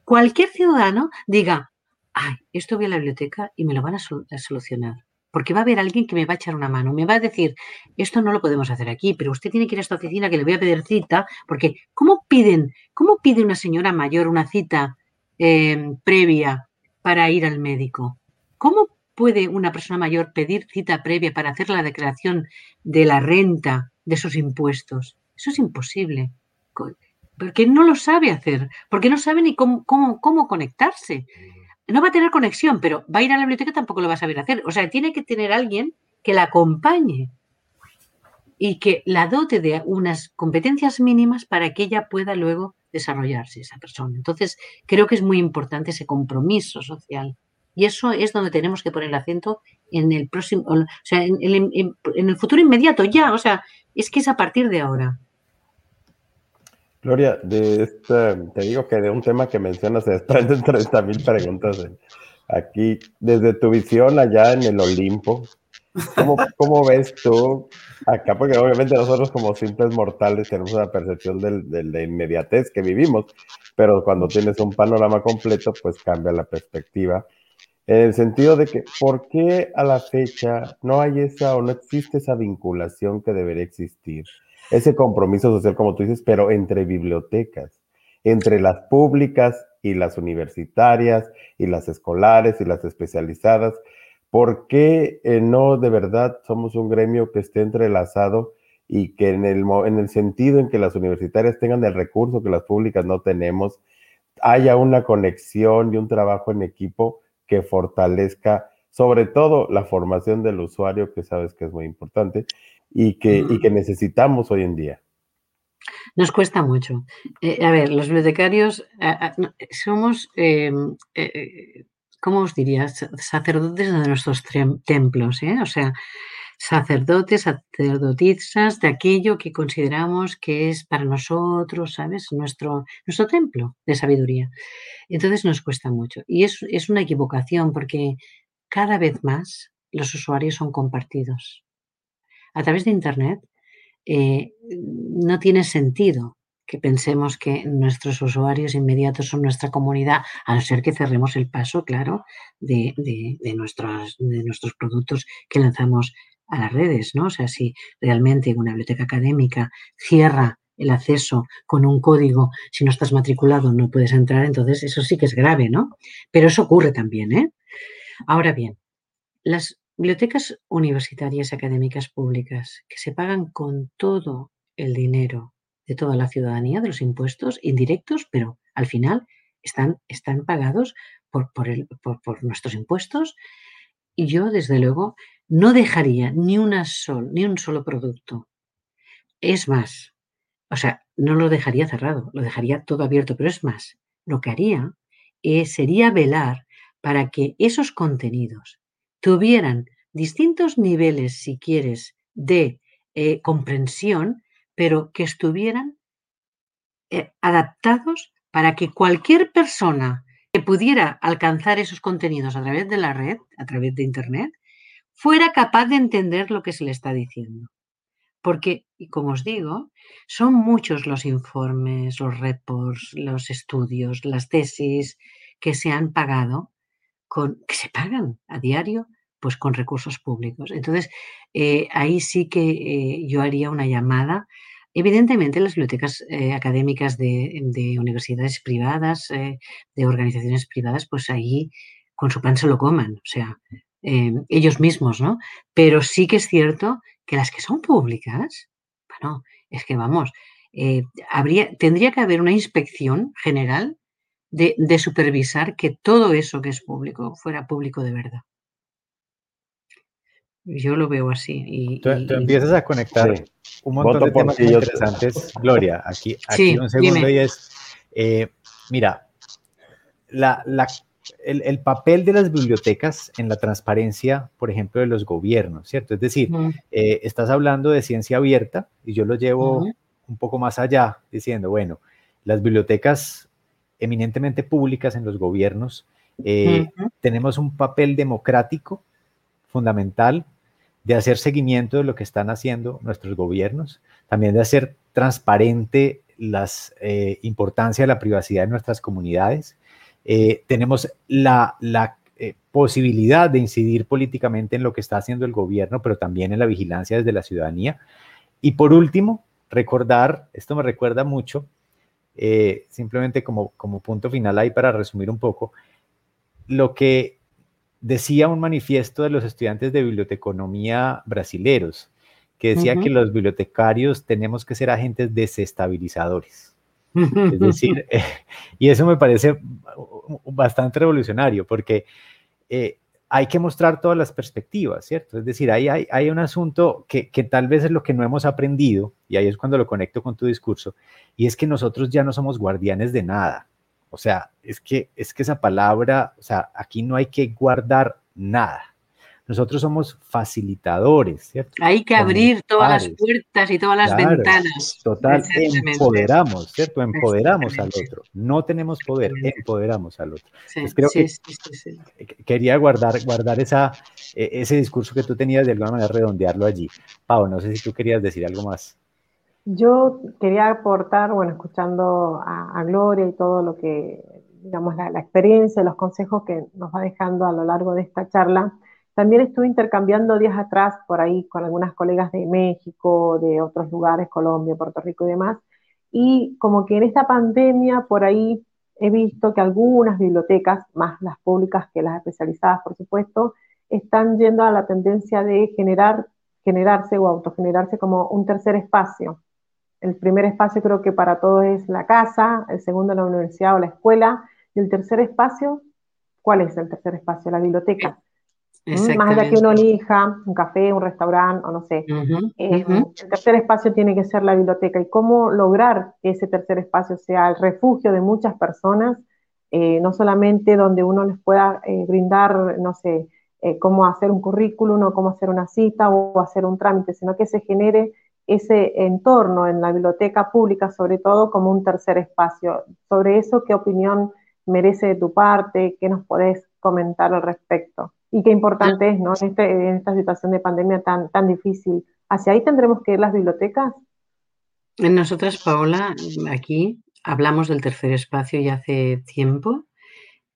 cualquier ciudadano diga, ay, esto voy a la biblioteca y me lo van a solucionar porque va a haber alguien que me va a echar una mano, me va a decir, esto no lo podemos hacer aquí, pero usted tiene que ir a esta oficina que le voy a pedir cita, porque ¿cómo piden, cómo pide una señora mayor una cita eh, previa para ir al médico? ¿Cómo puede una persona mayor pedir cita previa para hacer la declaración de la renta de sus impuestos? Eso es imposible, porque no lo sabe hacer, porque no sabe ni cómo, conectarse no va a tener conexión, pero va a ir a la biblioteca tampoco lo va a saber hacer. O sea, tiene que tener alguien que la acompañe y que la dote de unas competencias mínimas para que ella pueda luego desarrollarse, esa persona. Entonces, creo que es muy importante ese compromiso social. Y eso es donde tenemos que poner el acento en el próximo, o sea, en, en el futuro inmediato, ya, o sea, es que es a partir de ahora. Gloria, de te digo que de un tema que mencionas se desprenden 30 mil preguntas aquí, desde tu visión allá en el Olimpo, ¿cómo, ¿cómo, ves tú acá? Porque obviamente nosotros como simples mortales tenemos una percepción de inmediatez que vivimos, pero cuando tienes un panorama completo, pues cambia la perspectiva. En el sentido de que, ¿por qué a la fecha no hay esa o no existe esa vinculación que debería existir? Ese compromiso social, como tú dices, pero entre bibliotecas, entre las públicas y las universitarias y las escolares y las especializadas. ¿Por qué eh, no de verdad somos un gremio que esté entrelazado y que en el, en el sentido en que las universitarias tengan el recurso que las públicas no tenemos, haya una conexión y un trabajo en equipo que fortalezca sobre todo la formación del usuario, que sabes que es muy importante, y que, y que necesitamos hoy en día. Nos cuesta mucho. Eh, a ver, los bibliotecarios somos, em, eh, eh, ¿cómo os diría? Sacerdotes de nuestros templos. O sea, sacerdotes, sacerdotisas de aquello que consideramos que es para nosotros, ¿sabes? Nuestro, nuestro templo de sabiduría. Entonces nos cuesta mucho. Y es, es una equivocación porque cada vez más los usuarios son compartidos a través de Internet, eh, no tiene sentido que pensemos que nuestros usuarios inmediatos son nuestra comunidad, a no ser que cerremos el paso, claro, de, nuestros, de nuestros productos que lanzamos a las redes, ¿no? O sea, si realmente una biblioteca académica cierra el acceso con un código, si no estás matriculado no puedes entrar, entonces eso sí que es grave, ¿no? Pero eso ocurre también, ¿eh? Ahora bien, las Bibliotecas universitarias académicas públicas que se pagan con todo el dinero de toda la ciudadanía, de los impuestos indirectos, pero al final están, están pagados por, por, nuestros impuestos. Y yo, desde luego, no dejaría ni, una sol, ni un solo producto. Es más, o sea, no lo dejaría cerrado, lo dejaría todo abierto, pero es más, lo que haría eh, sería velar para que esos contenidos tuvieran distintos niveles, si quieres, de eh, comprensión, pero que estuvieran eh, adaptados para que cualquier persona que pudiera alcanzar esos contenidos a través de la red, a través de Internet, fuera capaz de entender lo que se le está diciendo. Porque, como os digo, son muchos los informes, los reports, los estudios, las tesis que se han pagado, con, que se pagan a diario pues con recursos públicos. Entonces, eh, ahí sí que eh, yo haría una llamada. Evidentemente, las bibliotecas eh, académicas de, universidades privadas, de organizaciones privadas, pues ahí con su pan se lo coman, o sea, ellos mismos, ¿no? Pero sí que es cierto que las que son públicas, bueno, es que vamos, habría, tendría que haber una inspección general de, supervisar que todo eso que es público fuera público de verdad. Yo lo veo así. Y, tú, empiezas a conectar un montón de temas interesantes. Gloria, aquí, aquí un segundo y es, eh, mira, la, la, el, papel de las bibliotecas en la transparencia, por ejemplo, de los gobiernos, ¿cierto? Es decir, eh, estás hablando de ciencia abierta y yo lo llevo un poco más allá, diciendo, bueno, las bibliotecas eminentemente públicas en los gobiernos, eh, tenemos un papel democrático fundamental de hacer seguimiento de lo que están haciendo nuestros gobiernos, también de hacer transparente la eh, importancia de la privacidad de nuestras comunidades. Eh, tenemos la, la posibilidad de incidir políticamente en lo que está haciendo el gobierno, pero también en la vigilancia desde la ciudadanía. Y por último, recordar, esto me recuerda mucho eh, simplemente como, como punto final ahí para resumir un poco, lo que decía un manifiesto de los estudiantes de biblioteconomía brasileros, que decía que los bibliotecarios tenemos que ser agentes desestabilizadores. Es decir, y eso me parece bastante revolucionario, porque eh, hay que mostrar todas las perspectivas, ¿cierto? Es decir, ahí hay, un asunto que, que, tal vez es lo que no hemos aprendido, y ahí es cuando lo conecto con tu discurso, y es que nosotros ya no somos guardianes de nada. O sea, es que, es que esa palabra, o sea, aquí no hay que guardar nada. Nosotros somos facilitadores, ¿cierto? Hay que abrir todas las puertas y todas las ventanas. Total, empoderamos, ¿cierto? Empoderamos al otro. No tenemos poder, empoderamos al otro. Sí, creo que quería guardar, guardar esa, e, ese discurso que tú tenías de alguna manera, redondearlo allí. Pau, no sé si tú querías decir algo más. Yo quería aportar, bueno, escuchando a, Gloria y todo lo que, digamos, la, la experiencia, los consejos que nos va dejando a lo largo de esta charla, también estuve intercambiando días atrás por ahí con algunas colegas de México, de otros lugares, Colombia, Puerto Rico y demás, y como que en esta pandemia por ahí he visto que algunas bibliotecas, más las públicas que las especializadas, por supuesto, están yendo a la tendencia de generar, generarse o autogenerarse como un tercer espacio. El primer espacio creo que para todos es la casa, el segundo la universidad o la escuela, y el tercer espacio, ¿cuál es el tercer espacio? La biblioteca. Más allá que uno elija un café, un restaurante o no sé. Eh, el tercer espacio tiene que ser la biblioteca y cómo lograr que ese tercer espacio sea el refugio de muchas personas, eh, no solamente donde uno les pueda eh, brindar, no sé, cómo hacer un currículum o cómo hacer una cita o hacer un trámite, sino que se genere ese entorno en la biblioteca pública, sobre todo como un tercer espacio. Sobre eso, ¿qué opinión merece de tu parte? ¿Qué nos podés comentar al respecto? Y qué importante es, ¿no? En, este, en esta situación de pandemia tan, tan difícil. ¿Hacia ahí tendremos que ir las bibliotecas? Nosotras, Paola, aquí hablamos del tercer espacio ya hace tiempo.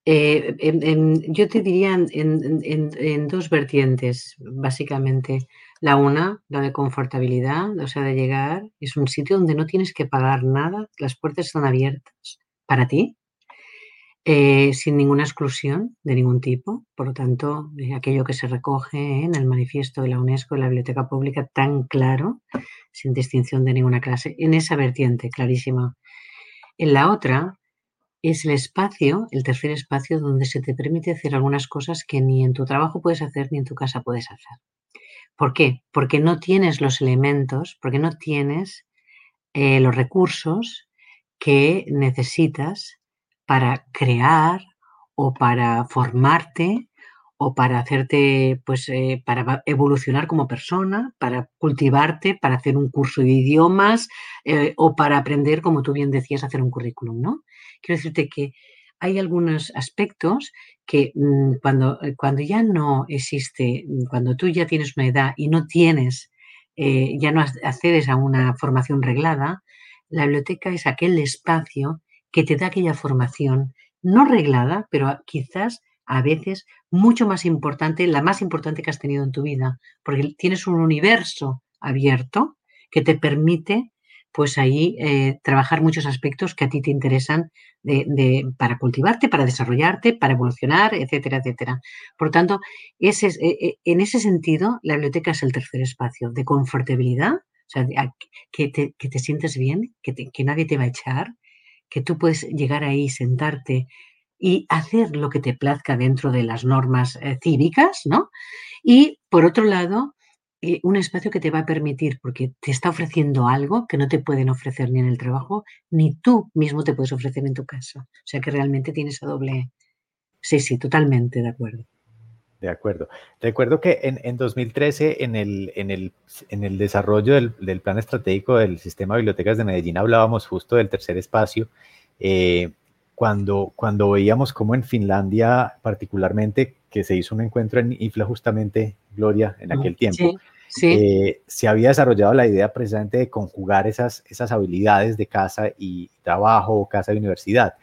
Eh, yo te diría en, dos vertientes, básicamente. La una, la de confortabilidad, o sea, de llegar, es un sitio donde no tienes que pagar nada, las puertas están abiertas para ti, eh, sin ninguna exclusión de ningún tipo. Por lo tanto, eh, aquello que se recoge en el manifiesto de la UNESCO, de la Biblioteca Pública, tan claro, sin distinción de ninguna clase, en esa vertiente clarísima. En la otra es el espacio, el tercer espacio, donde se te permite hacer algunas cosas que ni en tu trabajo puedes hacer ni en tu casa puedes hacer. ¿Por qué? Porque no tienes los elementos, porque no tienes eh, los recursos que necesitas para crear o para formarte o para hacerte, pues, eh, para evolucionar como persona, para cultivarte, para hacer un curso de idiomas eh, o para aprender, como tú bien decías, hacer un currículum, ¿no? Quiero decirte que hay algunos aspectos que mm, cuando, eh, cuando ya no existe, mm, cuando tú ya tienes una edad y no tienes, ya no accedes a una formación reglada, la biblioteca es aquel espacio que te da aquella formación no reglada, pero quizás a veces mucho más importante, la más importante que has tenido en tu vida, porque tienes un universo abierto que te permite pues ahí eh, trabajar muchos aspectos que a ti te interesan de, para cultivarte, para desarrollarte, para evolucionar, etcétera, etcétera. Por tanto, ese, eh, eh, en ese sentido, la biblioteca es el tercer espacio de confortabilidad, o sea, que te, que te sientes bien, que, que nadie te va a echar, que tú puedes llegar ahí, sentarte y hacer lo que te plazca dentro de las normas eh, cívicas, ¿no? Y por otro lado, eh, un espacio que te va a permitir, porque te está ofreciendo algo que no te pueden ofrecer ni en el trabajo, ni tú mismo te puedes ofrecer en tu casa. O sea que realmente tienes a doble. Sí, sí, totalmente de acuerdo. De acuerdo. Recuerdo que en, 2013, en el, en el, en el desarrollo del, plan estratégico del sistema de bibliotecas de Medellín, hablábamos justo del tercer espacio, eh, cuando, cuando veíamos cómo en Finlandia, particularmente, que se hizo un encuentro en IFLA justamente, Gloria, en aquel tiempo, eh, se había desarrollado la idea precisamente de conjugar esas, esas habilidades de casa y trabajo, casa y universidad.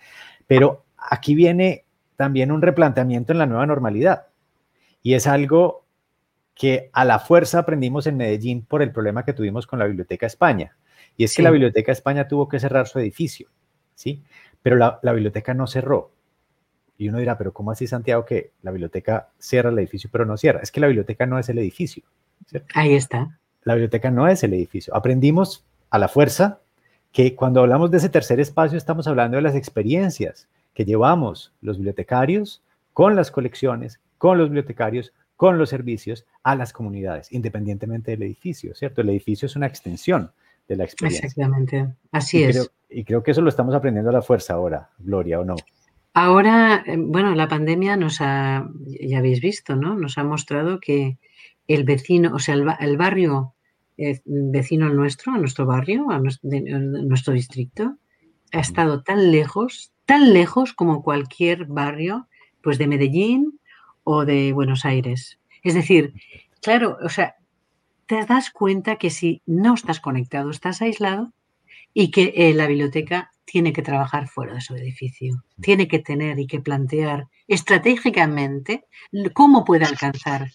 Pero aquí viene también un replanteamiento en la nueva normalidad y es algo que a la fuerza aprendimos en Medellín por el problema que tuvimos con la Biblioteca España. Y es que la Biblioteca España tuvo que cerrar su edificio, ¿sí? Pero la, biblioteca no cerró. Y uno dirá, pero ¿cómo así, Santiago, que la biblioteca cierra el edificio, pero no cierra? Es que la biblioteca no es el edificio. Ahí está. La biblioteca no es el edificio. Aprendimos a la fuerza que cuando hablamos de ese tercer espacio estamos hablando de las experiencias que llevamos los bibliotecarios con las colecciones, con los bibliotecarios, con los servicios a las comunidades, independientemente del edificio, ¿cierto? El edificio es una extensión de la experiencia. Exactamente, así es. y creo que eso lo estamos aprendiendo a la fuerza ahora, Gloria, ¿o no? Ahora, eh, bueno, la pandemia nos ha, ya habéis visto, ¿no? Nos ha mostrado que el vecino, o sea, el, barrio eh, vecino nuestro, a nuestro barrio, a nuestro, nuestro distrito, ha estado tan lejos, tan lejos como cualquier barrio, pues de Medellín o de Buenos Aires. Es decir, claro, o sea, te das cuenta que si no estás conectado, estás aislado y que eh, la biblioteca tiene que trabajar fuera de su edificio, tiene que tener y que plantear estratégicamente cómo puede alcanzar,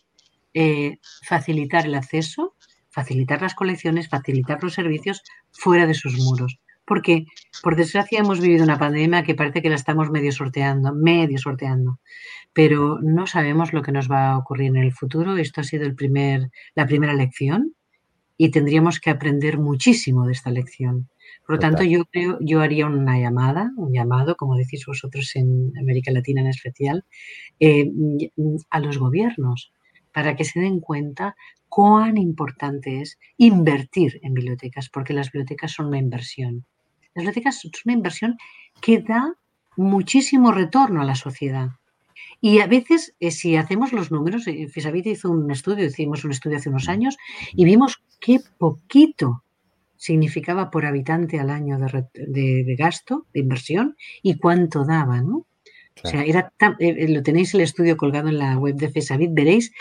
eh, facilitar el acceso, facilitar las colecciones, facilitar los servicios fuera de sus muros porque por desgracia hemos vivido una pandemia que parece que la estamos medio sorteando, medio sorteando, pero no sabemos lo que nos va a ocurrir en el futuro. Esto ha sido el primer, la primera lección y tendríamos que aprender muchísimo de esta lección. Por lo tanto, yo creo, yo haría una llamada, un llamado, como decís vosotros en América Latina en especial, eh, a los gobiernos para que se den cuenta cuán importante es invertir en bibliotecas, porque las bibliotecas son una inversión. Las bibliotecas son una inversión que da muchísimo retorno a la sociedad. Y a veces, eh, si hacemos los números, eh, Fisavit hizo un estudio, hicimos un estudio hace unos años, y vimos qué poquito significaba por habitante al año de, gasto, de inversión, y cuánto daba, ¿no? O sea, era eh, lo tenéis el estudio colgado en la web de Fisavit, veréis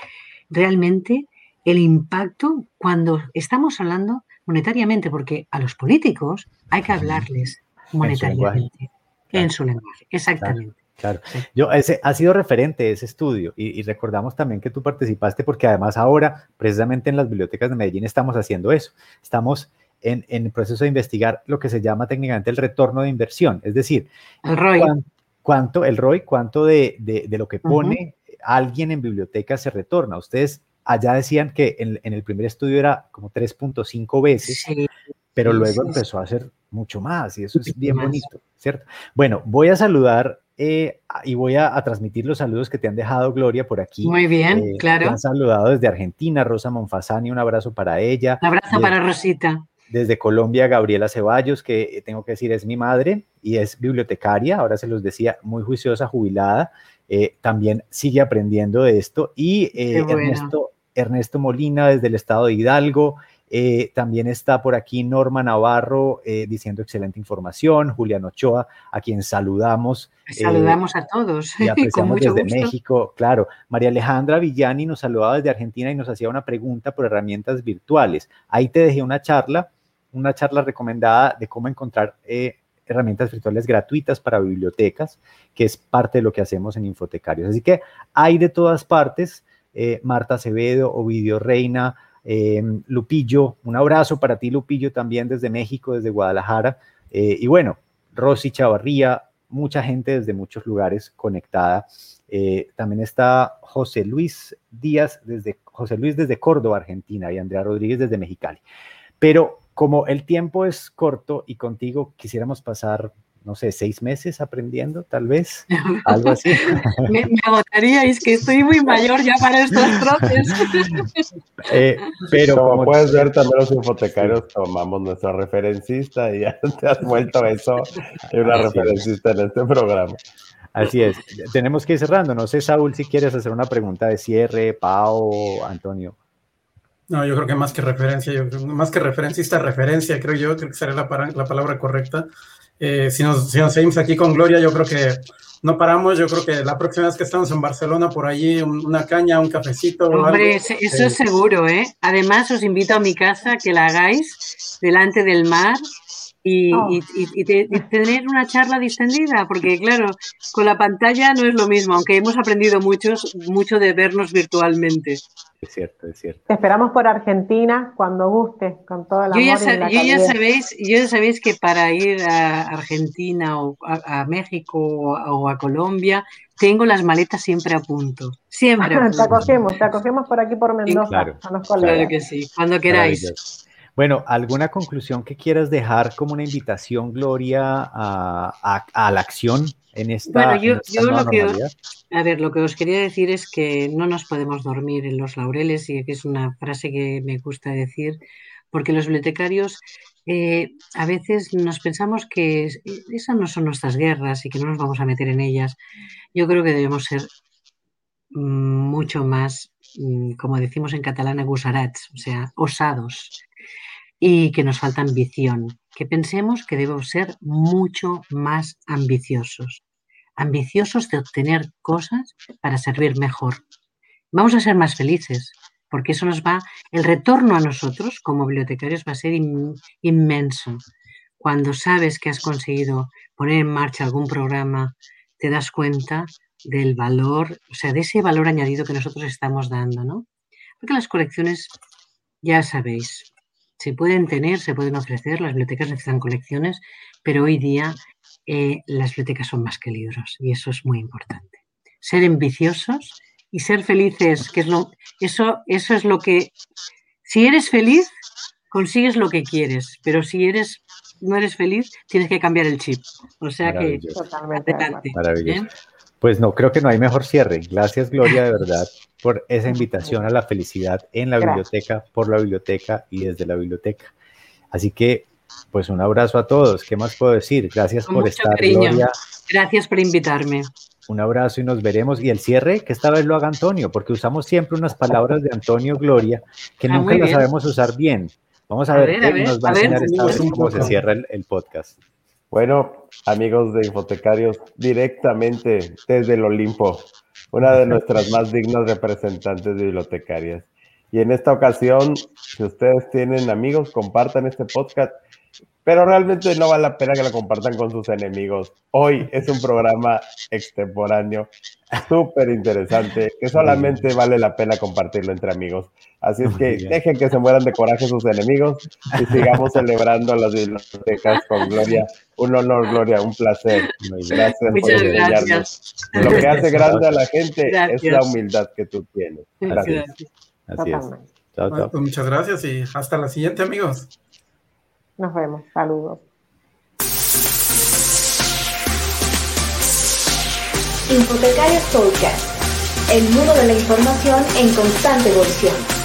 realmente el impacto cuando estamos hablando monetariamente, porque a los políticos hay que hablarles monetariamente, en su lenguaje, exactamente. Claro, yo ese ha sido referente ese estudio y, recordamos también que tú participaste porque además ahora precisamente en las bibliotecas de Medellín estamos haciendo eso, estamos en, en el proceso de investigar lo que se llama técnicamente el retorno de inversión, es decir, el ROI. Cuánto, el ROI, cuánto de, de, lo que pone alguien en biblioteca se retorna. Ustedes allá decían que en, el primer estudio era como 3.5 veces, pero luego empezó a ser mucho más y eso es bien bonito, ¿cierto? Bueno, voy a saludar eh, y voy a, transmitir los saludos que te han dejado Gloria por aquí. Muy bien, eh, claro. Te han saludado desde Argentina, Rosa Monfasani, un abrazo para ella. Un abrazo para Rosita. Desde Colombia, Gabriela Ceballos, que tengo que decir es mi madre y es bibliotecaria, ahora se los decía, muy juiciosa, jubilada. Eh, también sigue aprendiendo de esto. Y Ernesto, Ernesto Molina desde el estado de Hidalgo. Eh, también está por aquí Norma Navarro eh, diciendo excelente información, Julián Ochoa, a quien saludamos. Saludamos a todos. Y apreciamos desde México, claro. María Alejandra Villani nos saludaba desde Argentina y nos hacía una pregunta por herramientas virtuales. Ahí te dejé una charla, una charla recomendada de cómo encontrar eh, herramientas virtuales gratuitas para bibliotecas, que es parte de lo que hacemos en Infotecarios. Así que hay de todas partes. Eh, Marta Acevedo, Ovidio Reina, eh, Lupillo, un abrazo para ti Lupillo también desde México, desde Guadalajara, eh, y bueno, Rosy Chavarría, mucha gente desde muchos lugares conectada. también está José Luis Díaz desde José Luis desde Córdoba, Argentina, y Andrea Rodríguez desde Mexicali. Pero como el tiempo es corto y contigo quisiéramos pasar no sé, seis meses aprendiendo, tal vez, algo así. me, me, agotaríais, que estoy muy mayor ya para estos trotes. eh, pero como, como, puedes ver, también los infotecarios tomamos nuestra referencista y ya te has vuelto eso, hay una referencista en este programa. Así es. Tenemos que ir cerrando. No sé, Saúl, si quieres hacer una pregunta de cierre, Pau, Antonio. No, yo creo que más que referencia, yo creo, más que referencista, referencia, creo yo, creo que sería la, la palabra correcta. Eh, si, nos, si nos seguimos aquí con Gloria, yo creo que no paramos. Yo creo que la próxima vez que estamos en Barcelona, por allí, una caña, un cafecito. Hombre, algo, eso es seguro, ¿eh? Además, os invito a mi casa que la hagáis delante del mar y, oh. y, y, te, y, tener una charla distendida, porque claro, con la pantalla no es lo mismo, aunque hemos aprendido muchos, mucho de vernos virtualmente. Es cierto, es cierto. Te esperamos por Argentina cuando guste, con toda la yo ya, y la yo ya sabéis, yo ya sabéis que para ir a Argentina o a, a México o a, o a, Colombia tengo las maletas siempre a punto. Siempre. A punto. te acogemos, te acogemos por aquí por Mendoza. Claro, a los claro que sí, cuando queráis. Bueno, ¿alguna conclusión que quieras dejar como una invitación, Gloria, a, a, a la acción en esta, bueno, yo, en esta yo lo que, a ver, lo que os quería decir es que no nos podemos dormir en los laureles y que es una frase que me gusta decir, porque los bibliotecarios eh, a veces nos pensamos que esas no son nuestras guerras y que no nos vamos a meter en ellas. Yo creo que debemos ser mucho más, como decimos en catalán, agusarats, o sea, osados y que nos falta ambición, que pensemos que debemos ser mucho más ambiciosos, ambiciosos de obtener cosas para servir mejor. Vamos a ser más felices, porque eso nos va, el retorno a nosotros como bibliotecarios va a ser in, inmenso. Cuando sabes que has conseguido poner en marcha algún programa, te das cuenta del valor, o sea, de ese valor añadido que nosotros estamos dando, ¿no? Porque las colecciones, ya sabéis, se pueden tener, se pueden ofrecer, las bibliotecas necesitan colecciones, pero hoy día eh, las bibliotecas son más que libros y eso es muy importante. Ser ambiciosos y ser felices, que es lo, eso, eso es lo que, si eres feliz, consigues lo que quieres, pero si eres no eres feliz, tienes que cambiar el chip. O sea que adelante. Maravilloso. ¿eh? Pues no, creo que no hay mejor cierre. Gracias, Gloria, de verdad, por esa invitación a la felicidad en la Gracias. biblioteca, por la biblioteca y desde la biblioteca. Así que, pues un abrazo a todos. ¿Qué más puedo decir? Gracias Con por mucho estar, cariño. Gloria. Gracias por invitarme. Un abrazo y nos veremos. Y el cierre, que esta vez lo haga Antonio, porque usamos siempre unas palabras de Antonio Gloria que Ah, nunca las sabemos usar bien. Vamos a, A ver, ver, qué a ver, nos va a, a ver. enseñar esta vez cómo se cierra el, el podcast. Bueno, amigos de Infotecarios, directamente desde el Olimpo, una de nuestras más dignas representantes de bibliotecarias. Y en esta ocasión, si ustedes tienen amigos, compartan este podcast, pero realmente no vale la pena que lo compartan con sus enemigos. Hoy es un programa extemporáneo, súper interesante, que solamente vale la pena compartirlo entre amigos. Así es que dejen que se mueran de coraje sus enemigos y sigamos celebrando las bibliotecas con Gloria. Un honor, Gloria, un placer. Gracias por Muchas enseñarnos. gracias. Lo que hace grande a la gente es la humildad que tú tienes. Gracias. Gracias. Así es. Totalmente. Chao, chao. pues muchas gracias y hasta la siguiente, amigos. Nos vemos. Saludos. Infotecarios Podcast, el mundo de la información en constante evolución.